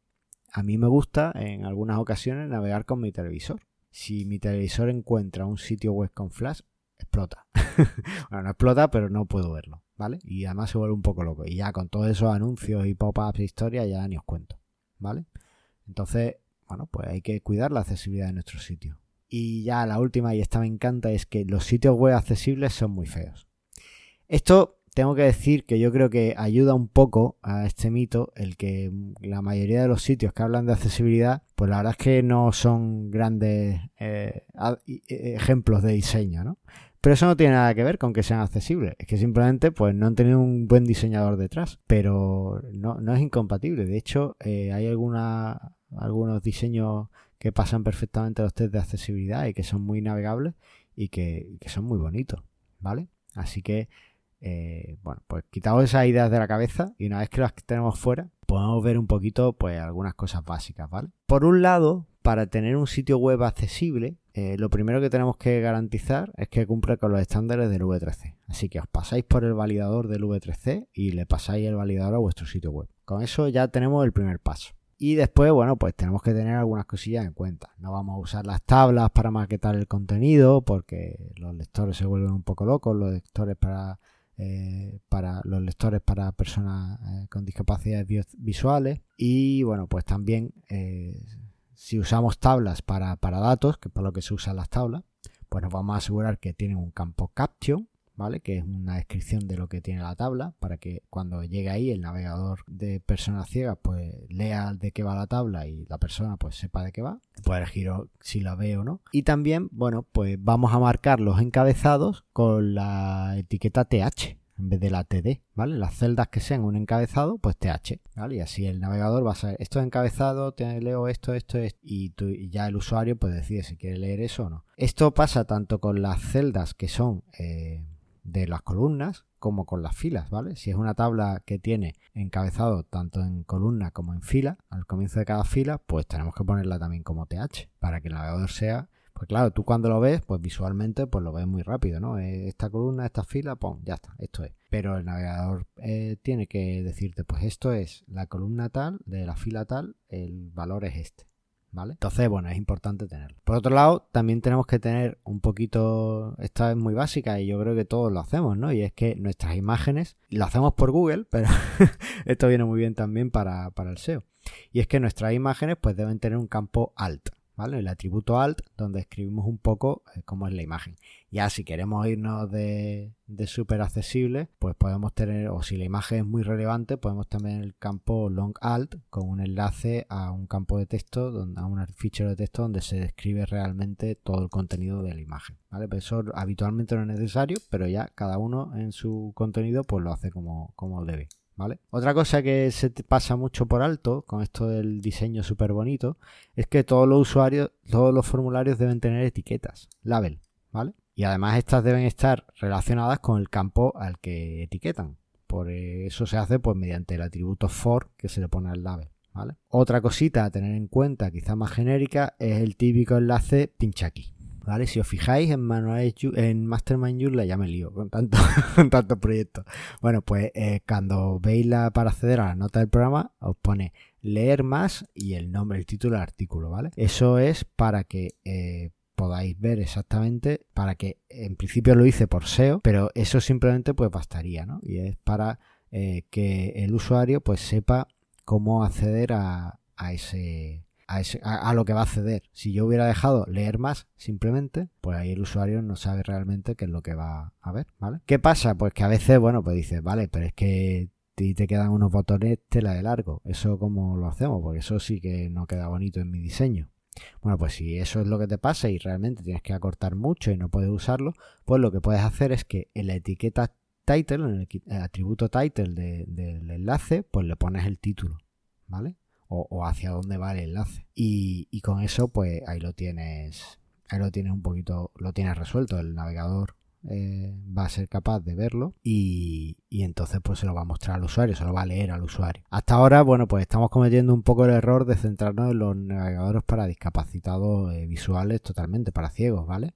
A mí me gusta en algunas ocasiones navegar con mi televisor. Si mi televisor encuentra un sitio web con flash, explota. [laughs] bueno, no explota, pero no puedo verlo. ¿vale? Y además se vuelve un poco loco. Y ya con todos esos anuncios y pop-ups e historia ya ni os cuento, ¿vale? Entonces, bueno, pues hay que cuidar la accesibilidad de nuestro sitio. Y ya la última, y esta me encanta, es que los sitios web accesibles son muy feos. Esto tengo que decir que yo creo que ayuda un poco a este mito el que la mayoría de los sitios que hablan de accesibilidad, pues la verdad es que no son grandes eh, ejemplos de diseño, ¿no? Pero eso no tiene nada que ver con que sean accesibles. Es que simplemente pues no han tenido un buen diseñador detrás. Pero no, no es incompatible. De hecho, eh, hay algunos diseños que pasan perfectamente los test de accesibilidad y que son muy navegables y que, que son muy bonitos. ¿Vale? Así que, eh, bueno, pues quitamos esas ideas de la cabeza y una vez que las tenemos fuera, podemos ver un poquito pues algunas cosas básicas, ¿vale? Por un lado, para tener un sitio web accesible, eh, lo primero que tenemos que garantizar es que cumple con los estándares del V3C. Así que os pasáis por el validador del V3C y le pasáis el validador a vuestro sitio web. Con eso ya tenemos el primer paso. Y después, bueno, pues tenemos que tener algunas cosillas en cuenta. No vamos a usar las tablas para maquetar el contenido porque los lectores se vuelven un poco locos, los lectores para, eh, los lectores para personas eh, con discapacidades visuales. Y bueno, pues también si usamos tablas para, datos, que es para lo que se usan las tablas, pues nos vamos a asegurar que tienen un campo caption, ¿vale? Que es una descripción de lo que tiene la tabla, para que cuando llegue ahí el navegador de personas ciegas, pues lea de qué va la tabla y la persona pues sepa de qué va, puede elegir si la ve o no. Y también, bueno, pues vamos a marcar los encabezados con la etiqueta TH, en vez de la TD, ¿vale? Las celdas que sean un encabezado, pues TH, ¿vale? Y así el navegador va a saber, esto es encabezado, te leo esto, esto, esto y, tú, ya el usuario pues decide si quiere leer eso o no. Esto pasa tanto con las celdas que son eh, de las columnas, como con las filas, ¿vale? Si es una tabla que tiene encabezado tanto en columna como en fila, al comienzo de cada fila, pues tenemos que ponerla también como TH para que el navegador sea pues claro, tú cuando lo ves, pues visualmente pues lo ves muy rápido, ¿no? Eh, esta columna, esta fila, pum, ya está, esto es. Pero el navegador eh, tiene que decirte, pues esto es la columna tal, de la fila tal, el valor es este. ¿Vale? Entonces, bueno, es importante tenerlo. Por otro lado, también tenemos que tener un poquito, esta es muy básica y yo creo que todos lo hacemos, ¿no? Y es que nuestras imágenes, lo hacemos por Google, pero [laughs] esto viene muy bien también para, para el SEO. Y es que nuestras imágenes pues deben tener un campo alt, el atributo alt, donde escribimos un poco eh, cómo es la imagen. Ya si queremos irnos de, de súper accesible, pues podemos tener, o si la imagen es muy relevante, podemos tener el campo long alt con un enlace a un campo de texto, donde, a un fichero de texto donde se describe realmente todo el contenido de la imagen. ¿vale? Pues eso habitualmente no es necesario, pero ya cada uno en su contenido pues lo hace como debe. Otra cosa que se pasa mucho por alto con esto del diseño súper bonito es que todos los usuarios, todos los formularios deben tener etiquetas, label, ¿vale? Y además estas deben estar relacionadas con el campo al que etiquetan. Por eso se hace pues mediante el atributo for que se le pone al label. ¿Vale? Otra cosita a tener en cuenta, quizá más genérica, es el típico enlace pincha aquí. ¿Vale? Si os fijáis en, en Mastermind Joomla ya me lío con tanto, [laughs] con tantos proyectos. Bueno, pues eh, cuando veis la para acceder a la nota del programa, os pone leer más y el nombre, el título del artículo, ¿vale? Eso es para que eh, podáis ver exactamente, para que en principio lo hice por SEO, pero eso simplemente pues bastaría, ¿no? Y es para eh, que el usuario pues sepa cómo acceder a, a ese a, lo que va a acceder. Si yo hubiera dejado leer más simplemente, pues ahí el usuario no sabe realmente qué es lo que va a ver, ¿vale? ¿Qué pasa? Pues que a veces, bueno, pues dices, vale, pero es que te quedan unos botones tela de largo. ¿Eso cómo lo hacemos? Porque eso sí que no queda bonito en mi diseño. Bueno, pues si eso es lo que te pasa y realmente tienes que acortar mucho y no puedes usarlo, pues lo que puedes hacer es que en la etiqueta title, en el, atributo title del enlace, pues le pones el título, ¿vale? O, hacia dónde va el enlace. Y, con eso, pues ahí lo tienes, ahí lo tienes un poquito, lo tienes resuelto. El navegador eh, va a ser capaz de verlo y, entonces pues se lo va a mostrar al usuario, se lo va a leer al usuario. Hasta ahora, bueno, pues estamos cometiendo un poco el error de centrarnos en los navegadores para discapacitados eh, visuales totalmente, para ciegos, ¿vale?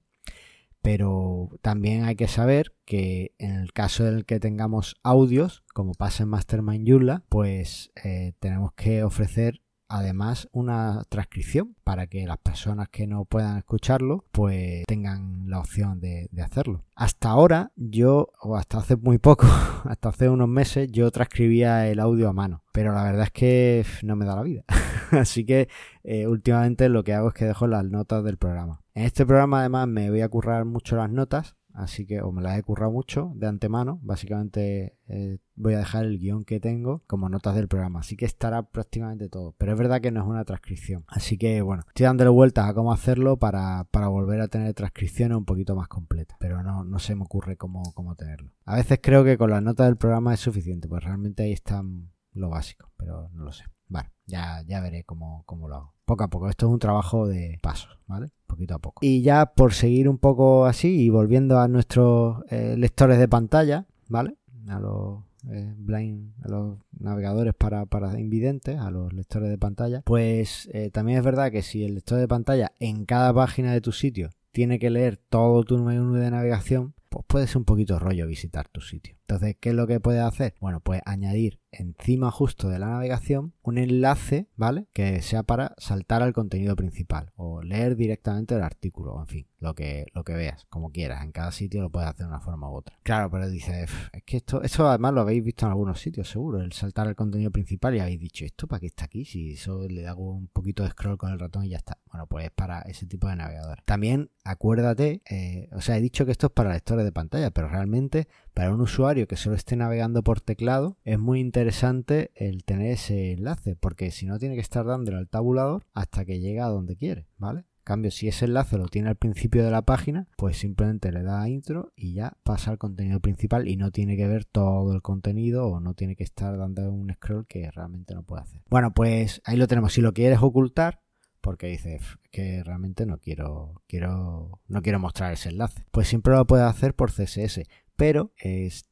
Pero también hay que saber que en el caso en el que tengamos audios, como pasa en Mastermind Joomla, pues eh, tenemos que ofrecer además una transcripción para que las personas que no puedan escucharlo pues tengan la opción de, hacerlo. Hasta ahora yo, o hasta hace muy poco, [laughs] hasta hace unos meses yo transcribía el audio a mano, pero la verdad es que no me da la vida. [laughs] Así que eh, últimamente lo que hago es que dejo las notas del programa. En este programa además me voy a currar mucho las notas así que o me las he currado mucho de antemano. Básicamente eh, voy a dejar el guion que tengo como notas del programa, así que estará prácticamente todo. Pero es verdad que no es una transcripción, así que bueno, estoy dándole vueltas a cómo hacerlo para, para volver a tener transcripciones un poquito más completas, pero no, no se me ocurre cómo, cómo tenerlo. A veces creo que con las notas del programa es suficiente, pues realmente ahí están lo básico, pero no lo sé. Vale, ya, ya veré cómo, cómo lo hago. Poco a poco, esto es un trabajo de pasos, ¿vale? Poquito a poco. Y ya por seguir un poco así y volviendo a nuestros eh, lectores de pantalla, ¿vale? A los eh, blind, a los navegadores para, para invidentes, a los lectores de pantalla, pues eh, también es verdad que si el lector de pantalla en cada página de tu sitio tiene que leer todo tu menú de navegación, pues puede ser un poquito rollo visitar tu sitio. Entonces, ¿qué es lo que puedes hacer? Bueno, pues añadir encima justo de la navegación un enlace, ¿vale? Que sea para saltar al contenido principal o leer directamente el artículo, en fin, lo que, lo que veas, como quieras. En cada sitio lo puedes hacer de una forma u otra. Claro, pero dices, es que esto, esto además lo habéis visto en algunos sitios, seguro, el saltar al contenido principal y habéis dicho, ¿esto para qué está aquí? Si eso le hago un poquito de scroll con el ratón y ya está. Bueno, pues es para ese tipo de navegadores. También acuérdate, eh, o sea, he dicho que esto es para lectores de pantalla, pero realmente para un usuario que solo esté navegando por teclado es muy interesante el tener ese enlace, porque si no tiene que estar dándole al tabulador hasta que llegue a donde quiere, ¿vale? Cambio, si ese enlace lo tiene al principio de la página, pues simplemente le da a intro y ya pasa al contenido principal y no tiene que ver todo el contenido o no tiene que estar dando un scroll que realmente no puede hacer. Bueno, pues ahí lo tenemos. Si lo quieres ocultar, porque dices que realmente no quiero, quiero, no quiero mostrar ese enlace. Pues siempre lo puedes hacer por CSS, pero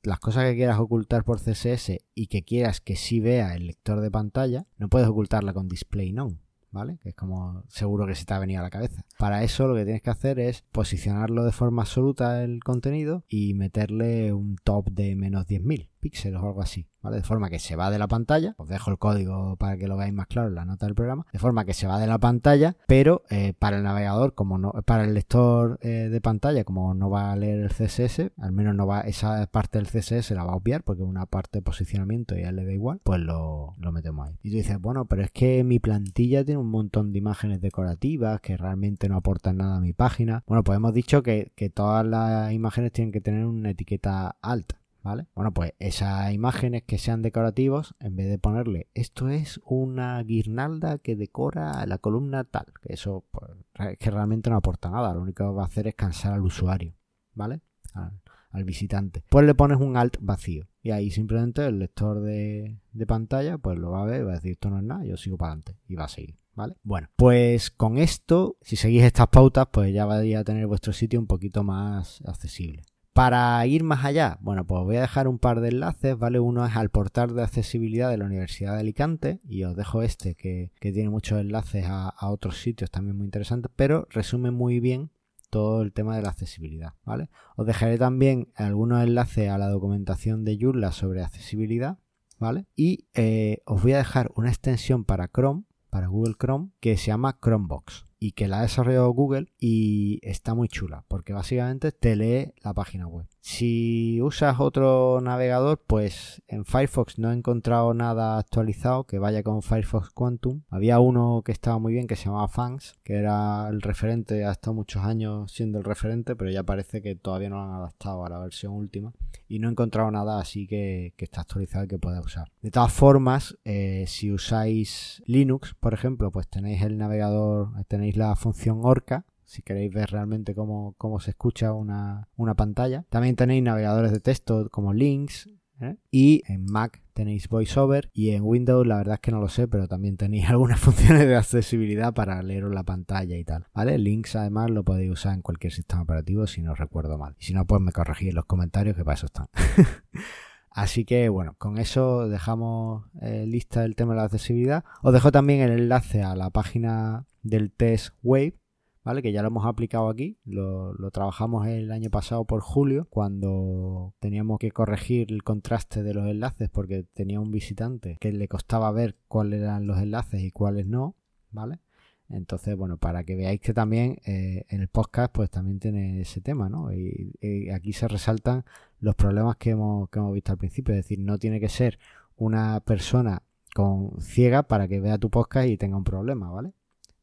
las cosas que quieras ocultar por CSS y que quieras que sí vea el lector de pantalla, no puedes ocultarla con display none. ¿vale? Que es como seguro que se te ha venido a la cabeza. Para eso lo que tienes que hacer es posicionarlo de forma absoluta el contenido y meterle un top de menos 10.000 píxeles o algo así, ¿vale? De forma que se va de la pantalla, os dejo el código para que lo veáis más claro en la nota del programa, de forma que se va de la pantalla, pero eh, para el navegador, como no, para el lector eh, de pantalla, como no va a leer el CSS, al menos no va, esa parte del CSS la va a obviar porque una parte de posicionamiento y a él le da igual, pues lo, lo metemos ahí. Y tú dices, bueno, pero es que mi plantilla tiene un montón de imágenes decorativas que realmente no aportan nada a mi página. Bueno, pues hemos dicho que, todas las imágenes tienen que tener una etiqueta alta. ¿Vale? Bueno, pues esas imágenes que sean decorativos, en vez de ponerle esto es una guirnalda que decora la columna tal, que eso pues, que realmente no aporta nada, lo único que va a hacer es cansar al usuario, ¿vale? Al, visitante. Pues le pones un alt vacío y ahí simplemente el lector de, pantalla pues lo va a ver va a decir esto no es nada, yo sigo para adelante y va a seguir. ¿Vale? Bueno, pues con esto, si seguís estas pautas, pues ya vais a tener vuestro sitio un poquito más accesible. Para ir más allá, bueno, pues voy a dejar un par de enlaces, ¿vale? Uno es al portal de accesibilidad de la Universidad de Alicante y os dejo este que, tiene muchos enlaces a, otros sitios también muy interesantes, pero resume muy bien todo el tema de la accesibilidad, ¿vale? Os dejaré también algunos enlaces a la documentación de Joomla sobre accesibilidad, ¿vale? Y eh, os voy a dejar una extensión para Chrome, para Google Chrome, que se llama Chromebox y que la ha desarrollado Google y está muy chula porque básicamente te lee la página web. Si usas otro navegador, pues en Firefox no he encontrado nada actualizado que vaya con Firefox Quantum. Había uno que estaba muy bien que se llamaba Fans, que era el referente, ha estado muchos años siendo el referente, pero ya parece que todavía no lo han adaptado a la versión última. Y no he encontrado nada así que, está actualizado y que pueda usar. De todas formas, eh, si usáis Linux, por ejemplo, pues tenéis el navegador, tenéis la función Orca, si queréis ver realmente cómo, se escucha una, pantalla. También tenéis navegadores de texto como Links. ¿eh? Y en Mac tenéis VoiceOver y en Windows la verdad es que no lo sé, pero también tenéis [laughs] algunas funciones de accesibilidad para leeros la pantalla y tal. ¿Vale? Links además lo podéis usar en cualquier sistema operativo si no recuerdo mal. Y si no, pues me corregís en los comentarios que para eso están. [laughs] Así que bueno, con eso dejamos eh, lista el tema de la accesibilidad. Os dejo también el enlace a la página del test Wave ¿vale? Que ya lo hemos aplicado aquí, lo, trabajamos el año pasado por julio, cuando teníamos que corregir el contraste de los enlaces porque tenía un visitante que le costaba ver cuáles eran los enlaces y cuáles no, ¿vale? Entonces, bueno, para que veáis que también eh, el podcast pues también tiene ese tema, ¿no? Y, y, aquí se resaltan los problemas que hemos, que hemos visto al principio, es decir, no tiene que ser una persona con ciega para que vea tu podcast y tenga un problema, ¿vale?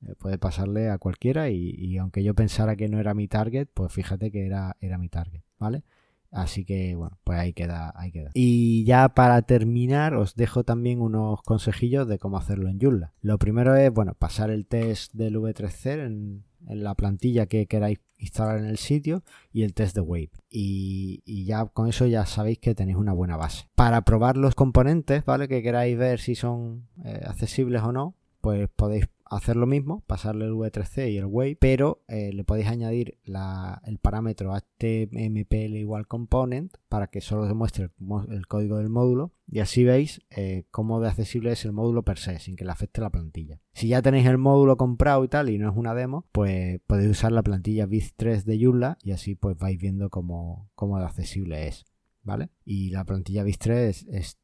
Eh, puede pasarle a cualquiera y, aunque yo pensara que no era mi target, pues fíjate que era, era mi target, ¿vale? Así que bueno, pues ahí queda, ahí queda. Y ya para terminar, os dejo también unos consejillos de cómo hacerlo en Joomla. Lo primero es, bueno, pasar el test del V3C en, la plantilla que queráis instalar en el sitio y el test de Wave. Y, ya con eso ya sabéis que tenéis una buena base. Para probar los componentes, ¿vale? Que queráis ver si son eh, accesibles o no, pues podéis hacer lo mismo, pasarle el V3C y el Wave, pero eh, le podéis añadir el parámetro HTMPL igual component para que solo se muestre el, código del módulo y así veis eh, cómo de accesible es el módulo per se, sin que le afecte la plantilla. Si ya tenéis el módulo comprado y tal y no es una demo, pues podéis usar la plantilla Biz3 de Joomla y así pues vais viendo cómo, cómo de accesible es. ¿Vale? Y la plantilla Biz3 es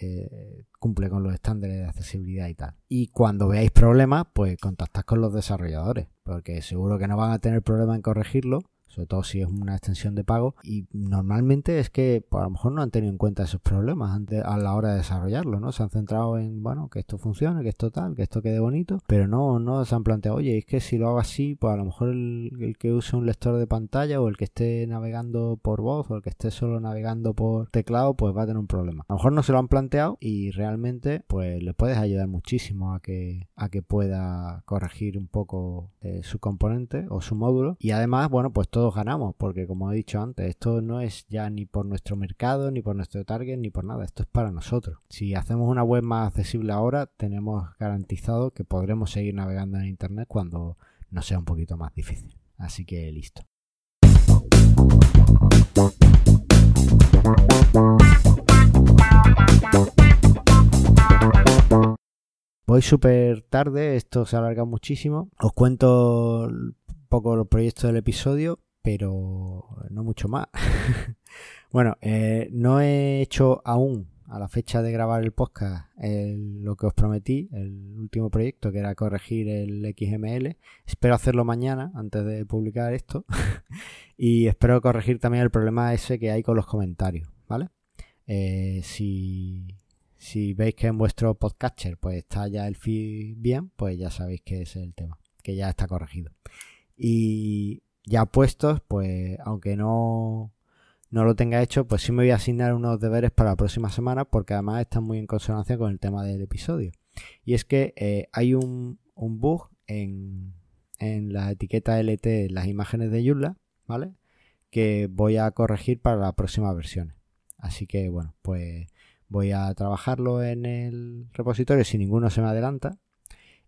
eh, cumple con los estándares de accesibilidad y tal. Y cuando veáis problemas, pues contactad con los desarrolladores, porque seguro que no van a tener problema en corregirlo sobre todo si es una extensión de pago. Y normalmente es que pues, a lo mejor no han tenido en cuenta esos problemas antes, a la hora de desarrollarlo, ¿no? Se han centrado en, bueno, que esto funcione, que esto tal, que esto quede bonito, pero no, no se han planteado, oye, es que si lo hago así, pues a lo mejor el, que use un lector de pantalla o el que esté navegando por voz o el que esté solo navegando por teclado, pues va a tener un problema. A lo mejor no se lo han planteado y realmente, pues le puedes ayudar muchísimo a que, a que pueda corregir un poco eh, su componente o su módulo. Y además, bueno, pues todo ganamos, porque como he dicho antes, esto no es ya ni por nuestro mercado, ni por nuestro target, ni por nada, esto es para nosotros. Si hacemos una web más accesible ahora, tenemos garantizado que podremos seguir navegando en Internet cuando nos sea un poquito más difícil. Así que listo. Voy súper tarde, esto se alarga muchísimo. Os cuento un poco los proyectos del episodio, pero no mucho más. [laughs] bueno, eh, no he hecho aún a la fecha de grabar el podcast lo que os prometí, el último proyecto que era corregir el XML. Espero hacerlo mañana antes de publicar esto [laughs] y espero corregir también el problema ese que hay con los comentarios, ¿vale? Eh, si si veis que en vuestro podcatcher pues está ya el feed bien, pues ya sabéis que es el tema, que ya está corregido. Y ya puestos, pues aunque no, no lo tenga hecho, pues sí me voy a asignar unos deberes para la próxima semana porque además están muy en consonancia con el tema del episodio. Y es que eh, hay un, un bug en, en la etiqueta LT, las imágenes de Joomla, ¿vale? Que voy a corregir para la próxima versión. Así que bueno, pues voy a trabajarlo en el repositorio si ninguno se me adelanta.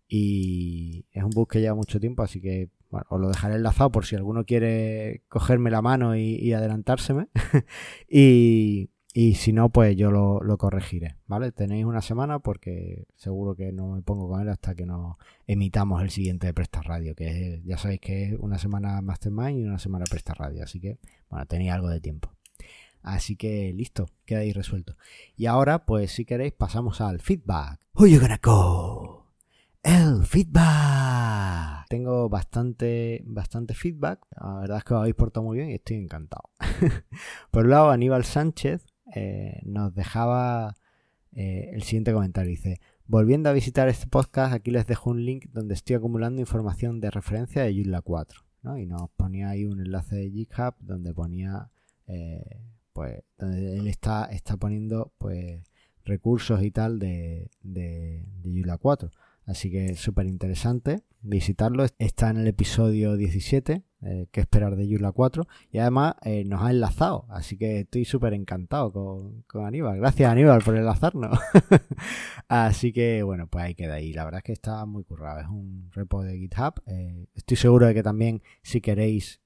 Y es un bug que lleva mucho tiempo, así que bueno, os lo dejaré enlazado por si alguno quiere cogerme la mano y, adelantárseme. [laughs] y, si no, pues yo lo, corregiré, ¿vale? Tenéis una semana porque seguro que no me pongo con él hasta que nos emitamos el siguiente de Presta Radio, que ya sabéis que es una semana Mastermind y una semana Presta Radio, así que, bueno, tenéis algo de tiempo. Así que listo, queda ahí resuelto. Y ahora, pues si queréis, pasamos al feedback. Who you gonna go? El feedback. Tengo bastante, bastante feedback. La verdad es que os habéis portado muy bien y estoy encantado. [laughs] Por un lado, Aníbal Sánchez eh, nos dejaba eh, el siguiente comentario. Dice, volviendo a visitar este podcast, aquí les dejo un link donde estoy acumulando información de referencia de Joomla 4. Y nos ponía ahí un enlace de GitHub donde ponía... Eh, pues donde él está, está poniendo pues recursos y tal de, de, de 4. Así que súper interesante visitarlo. Está en el episodio 17, eh, que esperar de Yula 4. Y además eh, nos ha enlazado. Así que estoy súper encantado con, Aníbal. Gracias Aníbal por enlazarnos. [laughs] así que bueno, pues ahí queda ahí. La verdad es que está muy currado. Es un repo de GitHub. Eh, estoy seguro de que también si queréis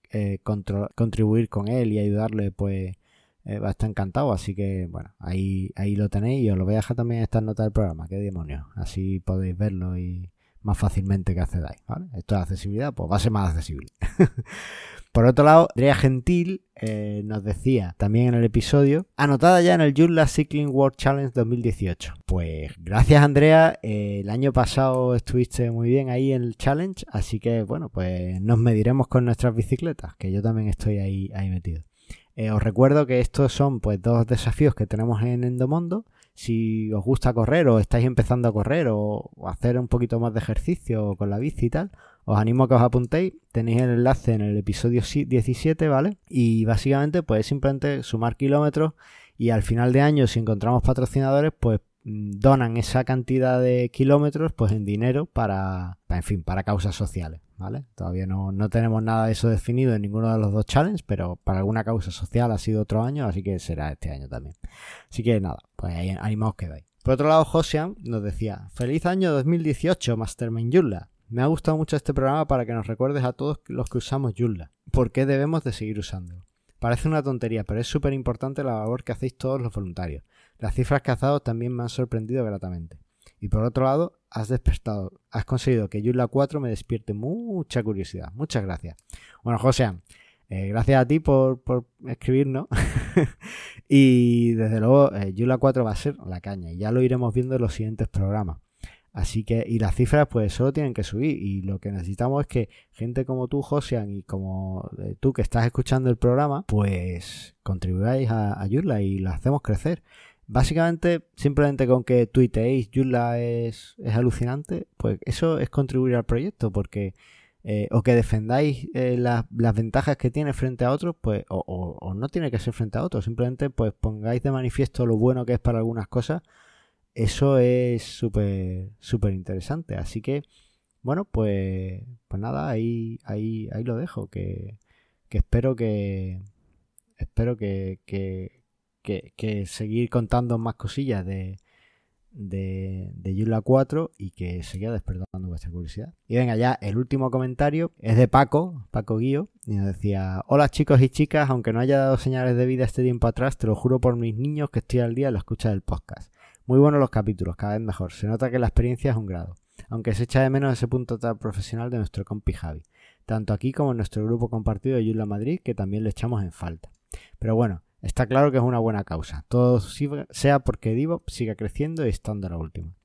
contribuir con él y ayudarle, pues eh, va a estar encantado. Así que, bueno, ahí, ahí lo tenéis y os lo voy a dejar también en esta nota del programa. Qué demonios. Así podéis verlo y más fácilmente que accedáis. ¿vale? Esto es accesibilidad, pues va a ser más accesible. [laughs] Por otro lado, Andrea Gentil eh, nos decía también en el episodio, anotada ya en el Joomla Cycling World Challenge 2018. Pues gracias Andrea, eh, el año pasado estuviste muy bien ahí en el challenge, así que bueno, pues nos mediremos con nuestras bicicletas, que yo también estoy ahí, ahí metido. Eh, os recuerdo que estos son pues dos desafíos que tenemos en Endomondo. Si os gusta correr o estáis empezando a correr o, hacer un poquito más de ejercicio con la bici y tal, os animo a que os apuntéis. Tenéis el enlace en el episodio 17, ¿vale? Y básicamente pues simplemente sumar kilómetros y al final de año si encontramos patrocinadores pues Mm, donan esa cantidad de kilómetros pues en dinero para, en fin, para causas sociales, Todavía no, no tenemos nada de eso definido en ninguno de los dos challenges, pero para alguna causa social ha sido otro año, así que será este año también. Así que nada, pues ahí animaos quedáis. Por otro lado, Josian nos decía, feliz año 2018, Mastermind Joomla. Me ha gustado mucho este programa para que nos recuerdes a todos los que usamos Joomla. ¿Por qué debemos de seguir usándolo? Parece una tontería, pero es súper importante la labor que hacéis todos los voluntarios. Las cifras que también me han sorprendido gratamente. Y por otro lado, has despertado, has conseguido que Joomla 4 me despierte mucha curiosidad. Muchas gracias. Bueno, José, eh, gracias a ti por, escribirnos. [laughs] y desde luego, eh, 4 va a ser la caña. Y ya lo iremos viendo en los siguientes programas. Así que, y las cifras pues solo tienen que subir y lo que necesitamos es que gente como tú, Josian, y como eh, tú que estás escuchando el programa, pues contribuyáis a, a y lo hacemos crecer. Básicamente, simplemente con que tuiteéis Joomla es, es alucinante, pues eso es contribuir al proyecto, porque eh, o que defendáis eh, las ventajas que tiene frente a otros, pues, o, no tiene que ser frente a otros, simplemente pues pongáis de manifiesto lo bueno que es para algunas cosas, eso es súper, súper interesante. Así que, bueno, pues, pues nada, ahí, ahí, ahí lo dejo, que, que espero que, espero que que, seguir contando más cosillas de, de, de Yula 4 y que seguía despertando vuestra curiosidad. Y venga, ya el último comentario es de Paco, Paco Guío, y nos decía, hola chicos y chicas, aunque no haya dado señales de vida este tiempo atrás, te lo juro por mis niños que estoy al día en la escucha del podcast. Muy buenos los capítulos, cada vez mejor. Se nota que la experiencia es un grado, aunque se echa de menos ese punto tan profesional de nuestro compi Javi, tanto aquí como en nuestro grupo compartido de Yula Madrid, que también le echamos en falta. Pero bueno, Está claro que es una buena causa, todo sea porque Divo siga creciendo y estando a la última.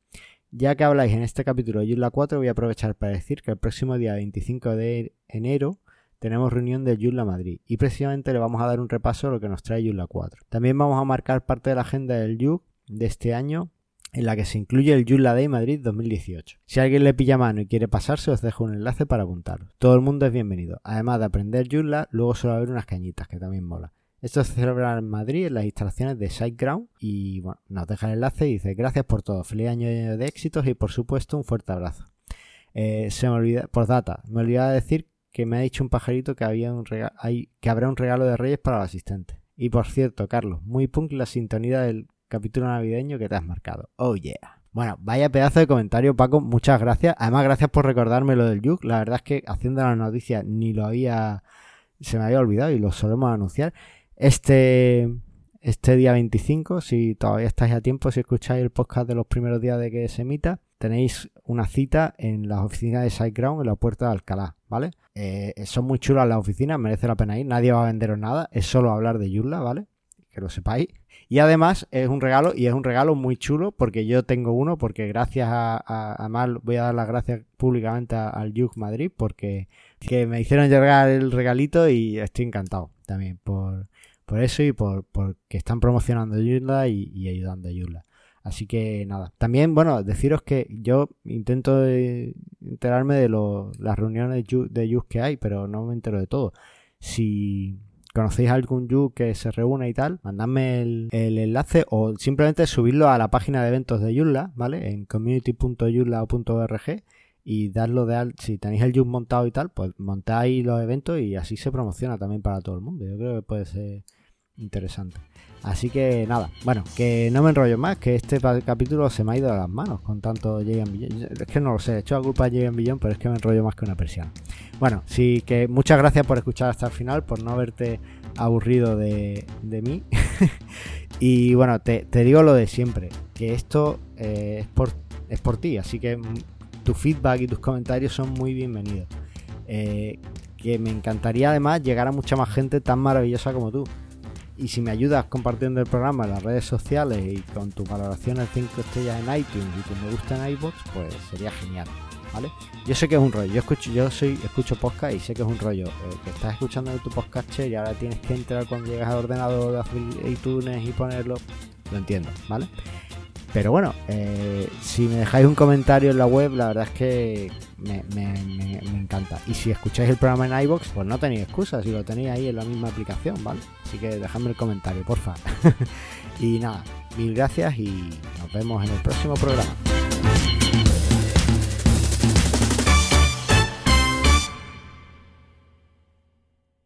Ya que habláis en este capítulo de Joomla 4, voy a aprovechar para decir que el próximo día 25 de enero tenemos reunión de Joomla Madrid y precisamente le vamos a dar un repaso a lo que nos trae Joomla 4. También vamos a marcar parte de la agenda del Joomla de este año en la que se incluye el Joomla Day Madrid 2018. Si alguien le pilla mano y quiere pasarse, os dejo un enlace para apuntarlo. Todo el mundo es bienvenido. Además de aprender Joomla, luego suele haber unas cañitas que también mola. Esto se celebra en Madrid, en las instalaciones de SiteGround. Y bueno, nos deja el enlace y dice: Gracias por todo, feliz año de éxitos y por supuesto un fuerte abrazo. Eh, se me olvida, por data, me olvidaba decir que me ha dicho un pajarito que, había un hay, que habrá un regalo de Reyes para el asistente. Y por cierto, Carlos, muy punk la sintonía del capítulo navideño que te has marcado. Oh yeah. Bueno, vaya pedazo de comentario, Paco. Muchas gracias. Además, gracias por recordarme lo del Yuk. La verdad es que haciendo la noticia ni lo había. Se me había olvidado y lo solemos anunciar. Este, este día 25, si todavía estáis a tiempo, si escucháis el podcast de los primeros días de que se emita, tenéis una cita en las oficinas de SiteGround en la puerta de Alcalá, ¿vale? Eh, son muy chulas las oficinas, merece la pena ir, nadie va a venderos nada, es solo hablar de Joomla, ¿vale? Que lo sepáis. Y además es un regalo, y es un regalo muy chulo, porque yo tengo uno, porque gracias a, a, voy a dar las gracias públicamente al Yug Madrid, porque que me hicieron llegar el regalito y estoy encantado también por por eso y por, que están promocionando Joomla y, ayudando a Joomla. Así que nada. También, bueno, deciros que yo intento enterarme de las reuniones de Yus que hay, pero no me entero de todo. Si conocéis algún Yu que se reúne y tal, mandadme el, enlace o simplemente subirlo a la página de eventos de Joomla, ¿vale? En community.joomla.org y darlo de al si tenéis el Yu montado y tal, pues montáis los eventos y así se promociona también para todo el mundo. Yo creo que puede ser interesante. Así que nada, bueno, que no me enrollo más, que este capítulo se me ha ido de las manos con tanto Jagan Billon. Es que no lo sé, he hecho la culpa a Jagan Billon, pero es que me enrollo más que una persiana. Bueno, sí que muchas gracias por escuchar hasta el final, por no haberte aburrido de, mí. [laughs] y bueno, te, digo lo de siempre, que esto eh, es, por, es por ti, así que tu feedback y tus comentarios son muy bienvenidos. Eh, que me encantaría además llegar a mucha más gente tan maravillosa como tú. Y si me ayudas compartiendo el programa en las redes sociales y con tu valoración en 5 estrellas en iTunes y que me gusta en iBox, pues sería genial. ¿Vale? Yo sé que es un rollo, yo escucho, yo soy, escucho podcast y sé que es un rollo. Eh, que estás escuchando tu podcast y ahora tienes que entrar cuando llegas al ordenador, de iTunes y ponerlo. Lo entiendo, ¿vale? Pero bueno, eh, si me dejáis un comentario en la web, la verdad es que me, encanta. Y si escucháis el programa en iBox, pues no tenéis excusa, si lo tenéis ahí en la misma aplicación, ¿vale? Así que dejadme el comentario, porfa. [laughs] y nada, mil gracias y nos vemos en el próximo programa.